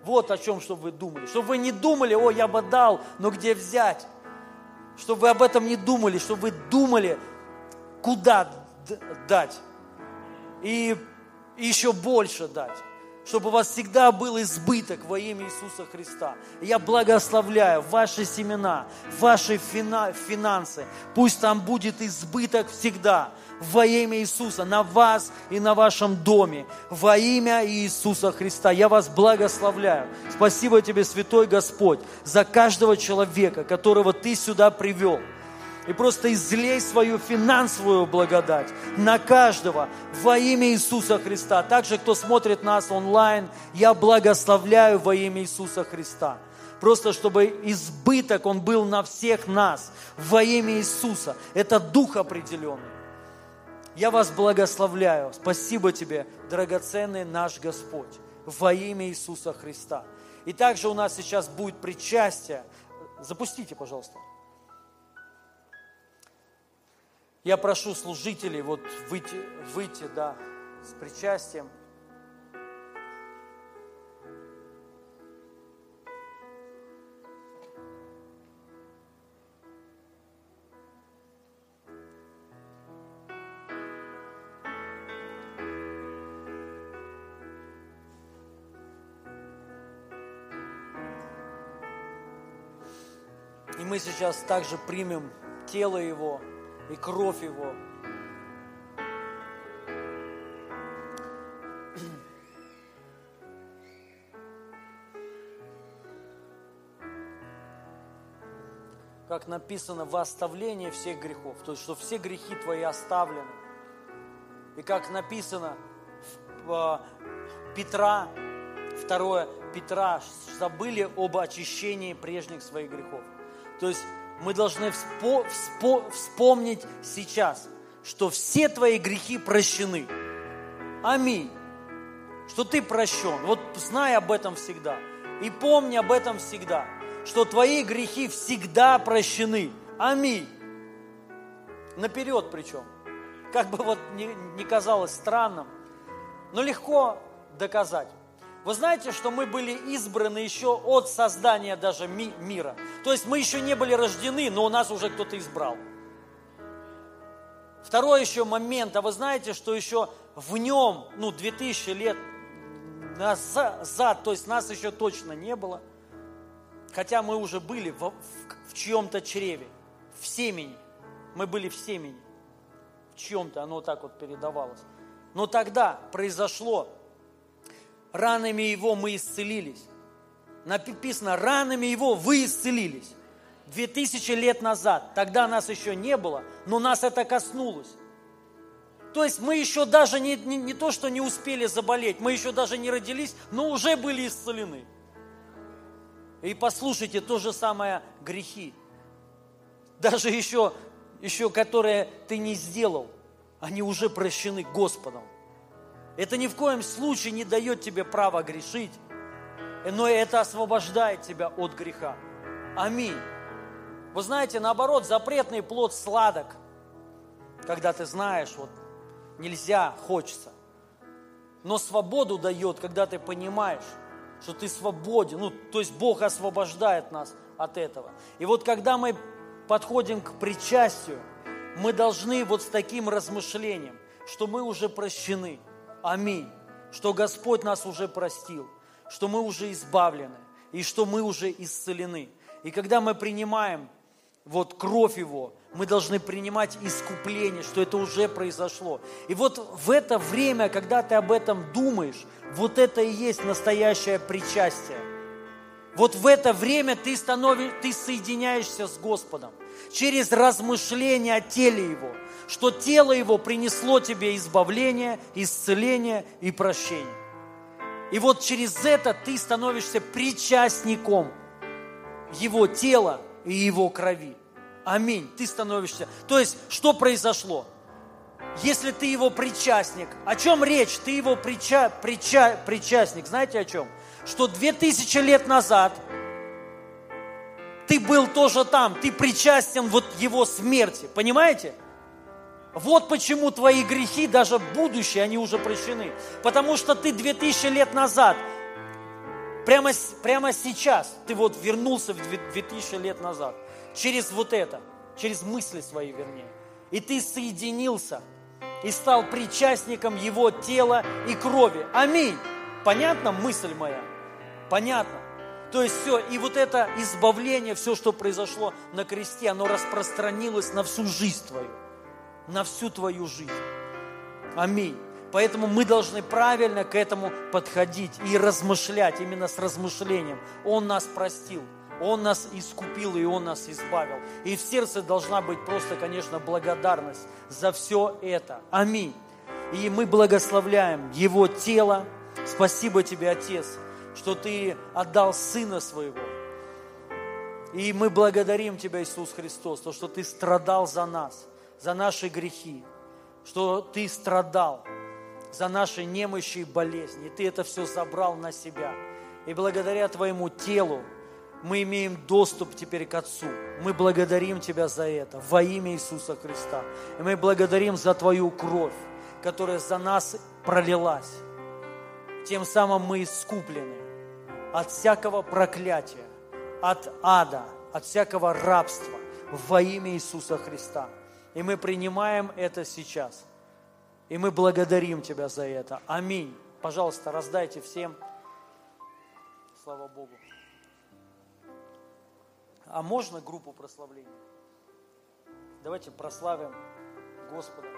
Вот о чем, чтобы вы думали. Чтобы вы не думали, о, я бы дал, но где взять? Чтобы вы об этом не думали, чтобы вы думали, куда дать. И еще больше дать чтобы у вас всегда был избыток во имя Иисуса Христа. я благословляю ваши семена, ваши финансы. Пусть там будет избыток всегда во имя Иисуса, на вас и на вашем доме, во имя Иисуса Христа. Я вас благословляю. Спасибо тебе, Святой Господь, за каждого человека, которого Ты сюда привел. И просто излей свою финансовую благодать на каждого во имя Иисуса Христа. Также, кто смотрит нас онлайн, я благословляю во имя Иисуса Христа. Просто чтобы избыток он был на всех нас во имя Иисуса. Это дух определенный. Я вас благословляю. Спасибо тебе, драгоценный наш Господь, во имя Иисуса Христа. И также у нас сейчас будет причастие. Запустите, пожалуйста. Я прошу служителей вот выйти, выйти да, с причастием. И мы сейчас также примем тело Его и кровь Его. Как написано в оставлении всех грехов, то есть, что все грехи твои оставлены. И как написано в а, Петра, второе, Петра, забыли об очищении прежних своих грехов. То есть мы должны вспо, вспо, вспомнить сейчас, что все твои грехи прощены. Аминь. Что ты прощен. Вот знай об этом всегда. И помни об этом всегда. Что твои грехи всегда прощены. Аминь. Наперед причем. Как бы вот не, не казалось странным, но легко доказать. Вы знаете, что мы были избраны еще от создания даже ми- мира. То есть мы еще не были рождены, но у нас уже кто-то избрал. Второй еще момент, а вы знаете, что еще в нем, ну, 2000 лет назад, то есть нас еще точно не было, хотя мы уже были в, в, в чьем-то чреве, в семени, мы были в семени, в чьем-то оно так вот передавалось. Но тогда произошло ранами Его мы исцелились. Написано, ранами Его вы исцелились. Две тысячи лет назад, тогда нас еще не было, но нас это коснулось. То есть мы еще даже не, не, не то, что не успели заболеть, мы еще даже не родились, но уже были исцелены. И послушайте, то же самое грехи. Даже еще, еще которые ты не сделал, они уже прощены Господом. Это ни в коем случае не дает тебе права грешить, но это освобождает тебя от греха. Аминь. Вы знаете, наоборот, запретный плод сладок, когда ты знаешь, вот нельзя, хочется. Но свободу дает, когда ты понимаешь, что ты свободен. Ну, то есть Бог освобождает нас от этого. И вот когда мы подходим к причастию, мы должны вот с таким размышлением, что мы уже прощены. Аминь. Что Господь нас уже простил, что мы уже избавлены и что мы уже исцелены. И когда мы принимаем вот кровь Его, мы должны принимать искупление, что это уже произошло. И вот в это время, когда ты об этом думаешь, вот это и есть настоящее причастие. Вот в это время ты, становишь, ты соединяешься с Господом через размышление о теле Его, что тело Его принесло тебе избавление, исцеление и прощение. И вот через это ты становишься причастником Его тела и Его крови. Аминь. Ты становишься. То есть, что произошло? Если ты его причастник, о чем речь? Ты его прича, прича, причастник. Знаете о чем? Что две тысячи лет назад ты был тоже там, ты причастен вот его смерти. Понимаете? Вот почему твои грехи, даже будущие, они уже прощены. Потому что ты две тысячи лет назад, прямо, прямо сейчас, ты вот вернулся в две тысячи лет назад через вот это, через мысли свои, вернее. И ты соединился и стал причастником Его тела и крови. Аминь. Понятна мысль моя? Понятно. То есть все, и вот это избавление, все, что произошло на кресте, оно распространилось на всю жизнь твою, на всю твою жизнь. Аминь. Поэтому мы должны правильно к этому подходить и размышлять, именно с размышлением. Он нас простил. Он нас искупил и Он нас избавил. И в сердце должна быть просто, конечно, благодарность за все это. Аминь. И мы благословляем Его тело. Спасибо Тебе, Отец, что Ты отдал Сына Своего. И мы благодарим Тебя, Иисус Христос, то, что Ты страдал за нас, за наши грехи, что Ты страдал за наши немощи и болезни. И Ты это все забрал на себя. И благодаря Твоему телу, мы имеем доступ теперь к Отцу. Мы благодарим Тебя за это во имя Иисуса Христа. И мы благодарим за Твою кровь, которая за нас пролилась. Тем самым мы искуплены от всякого проклятия, от ада, от всякого рабства во имя Иисуса Христа. И мы принимаем это сейчас. И мы благодарим Тебя за это. Аминь. Пожалуйста, раздайте всем. Слава Богу. А можно группу прославления? Давайте прославим Господа.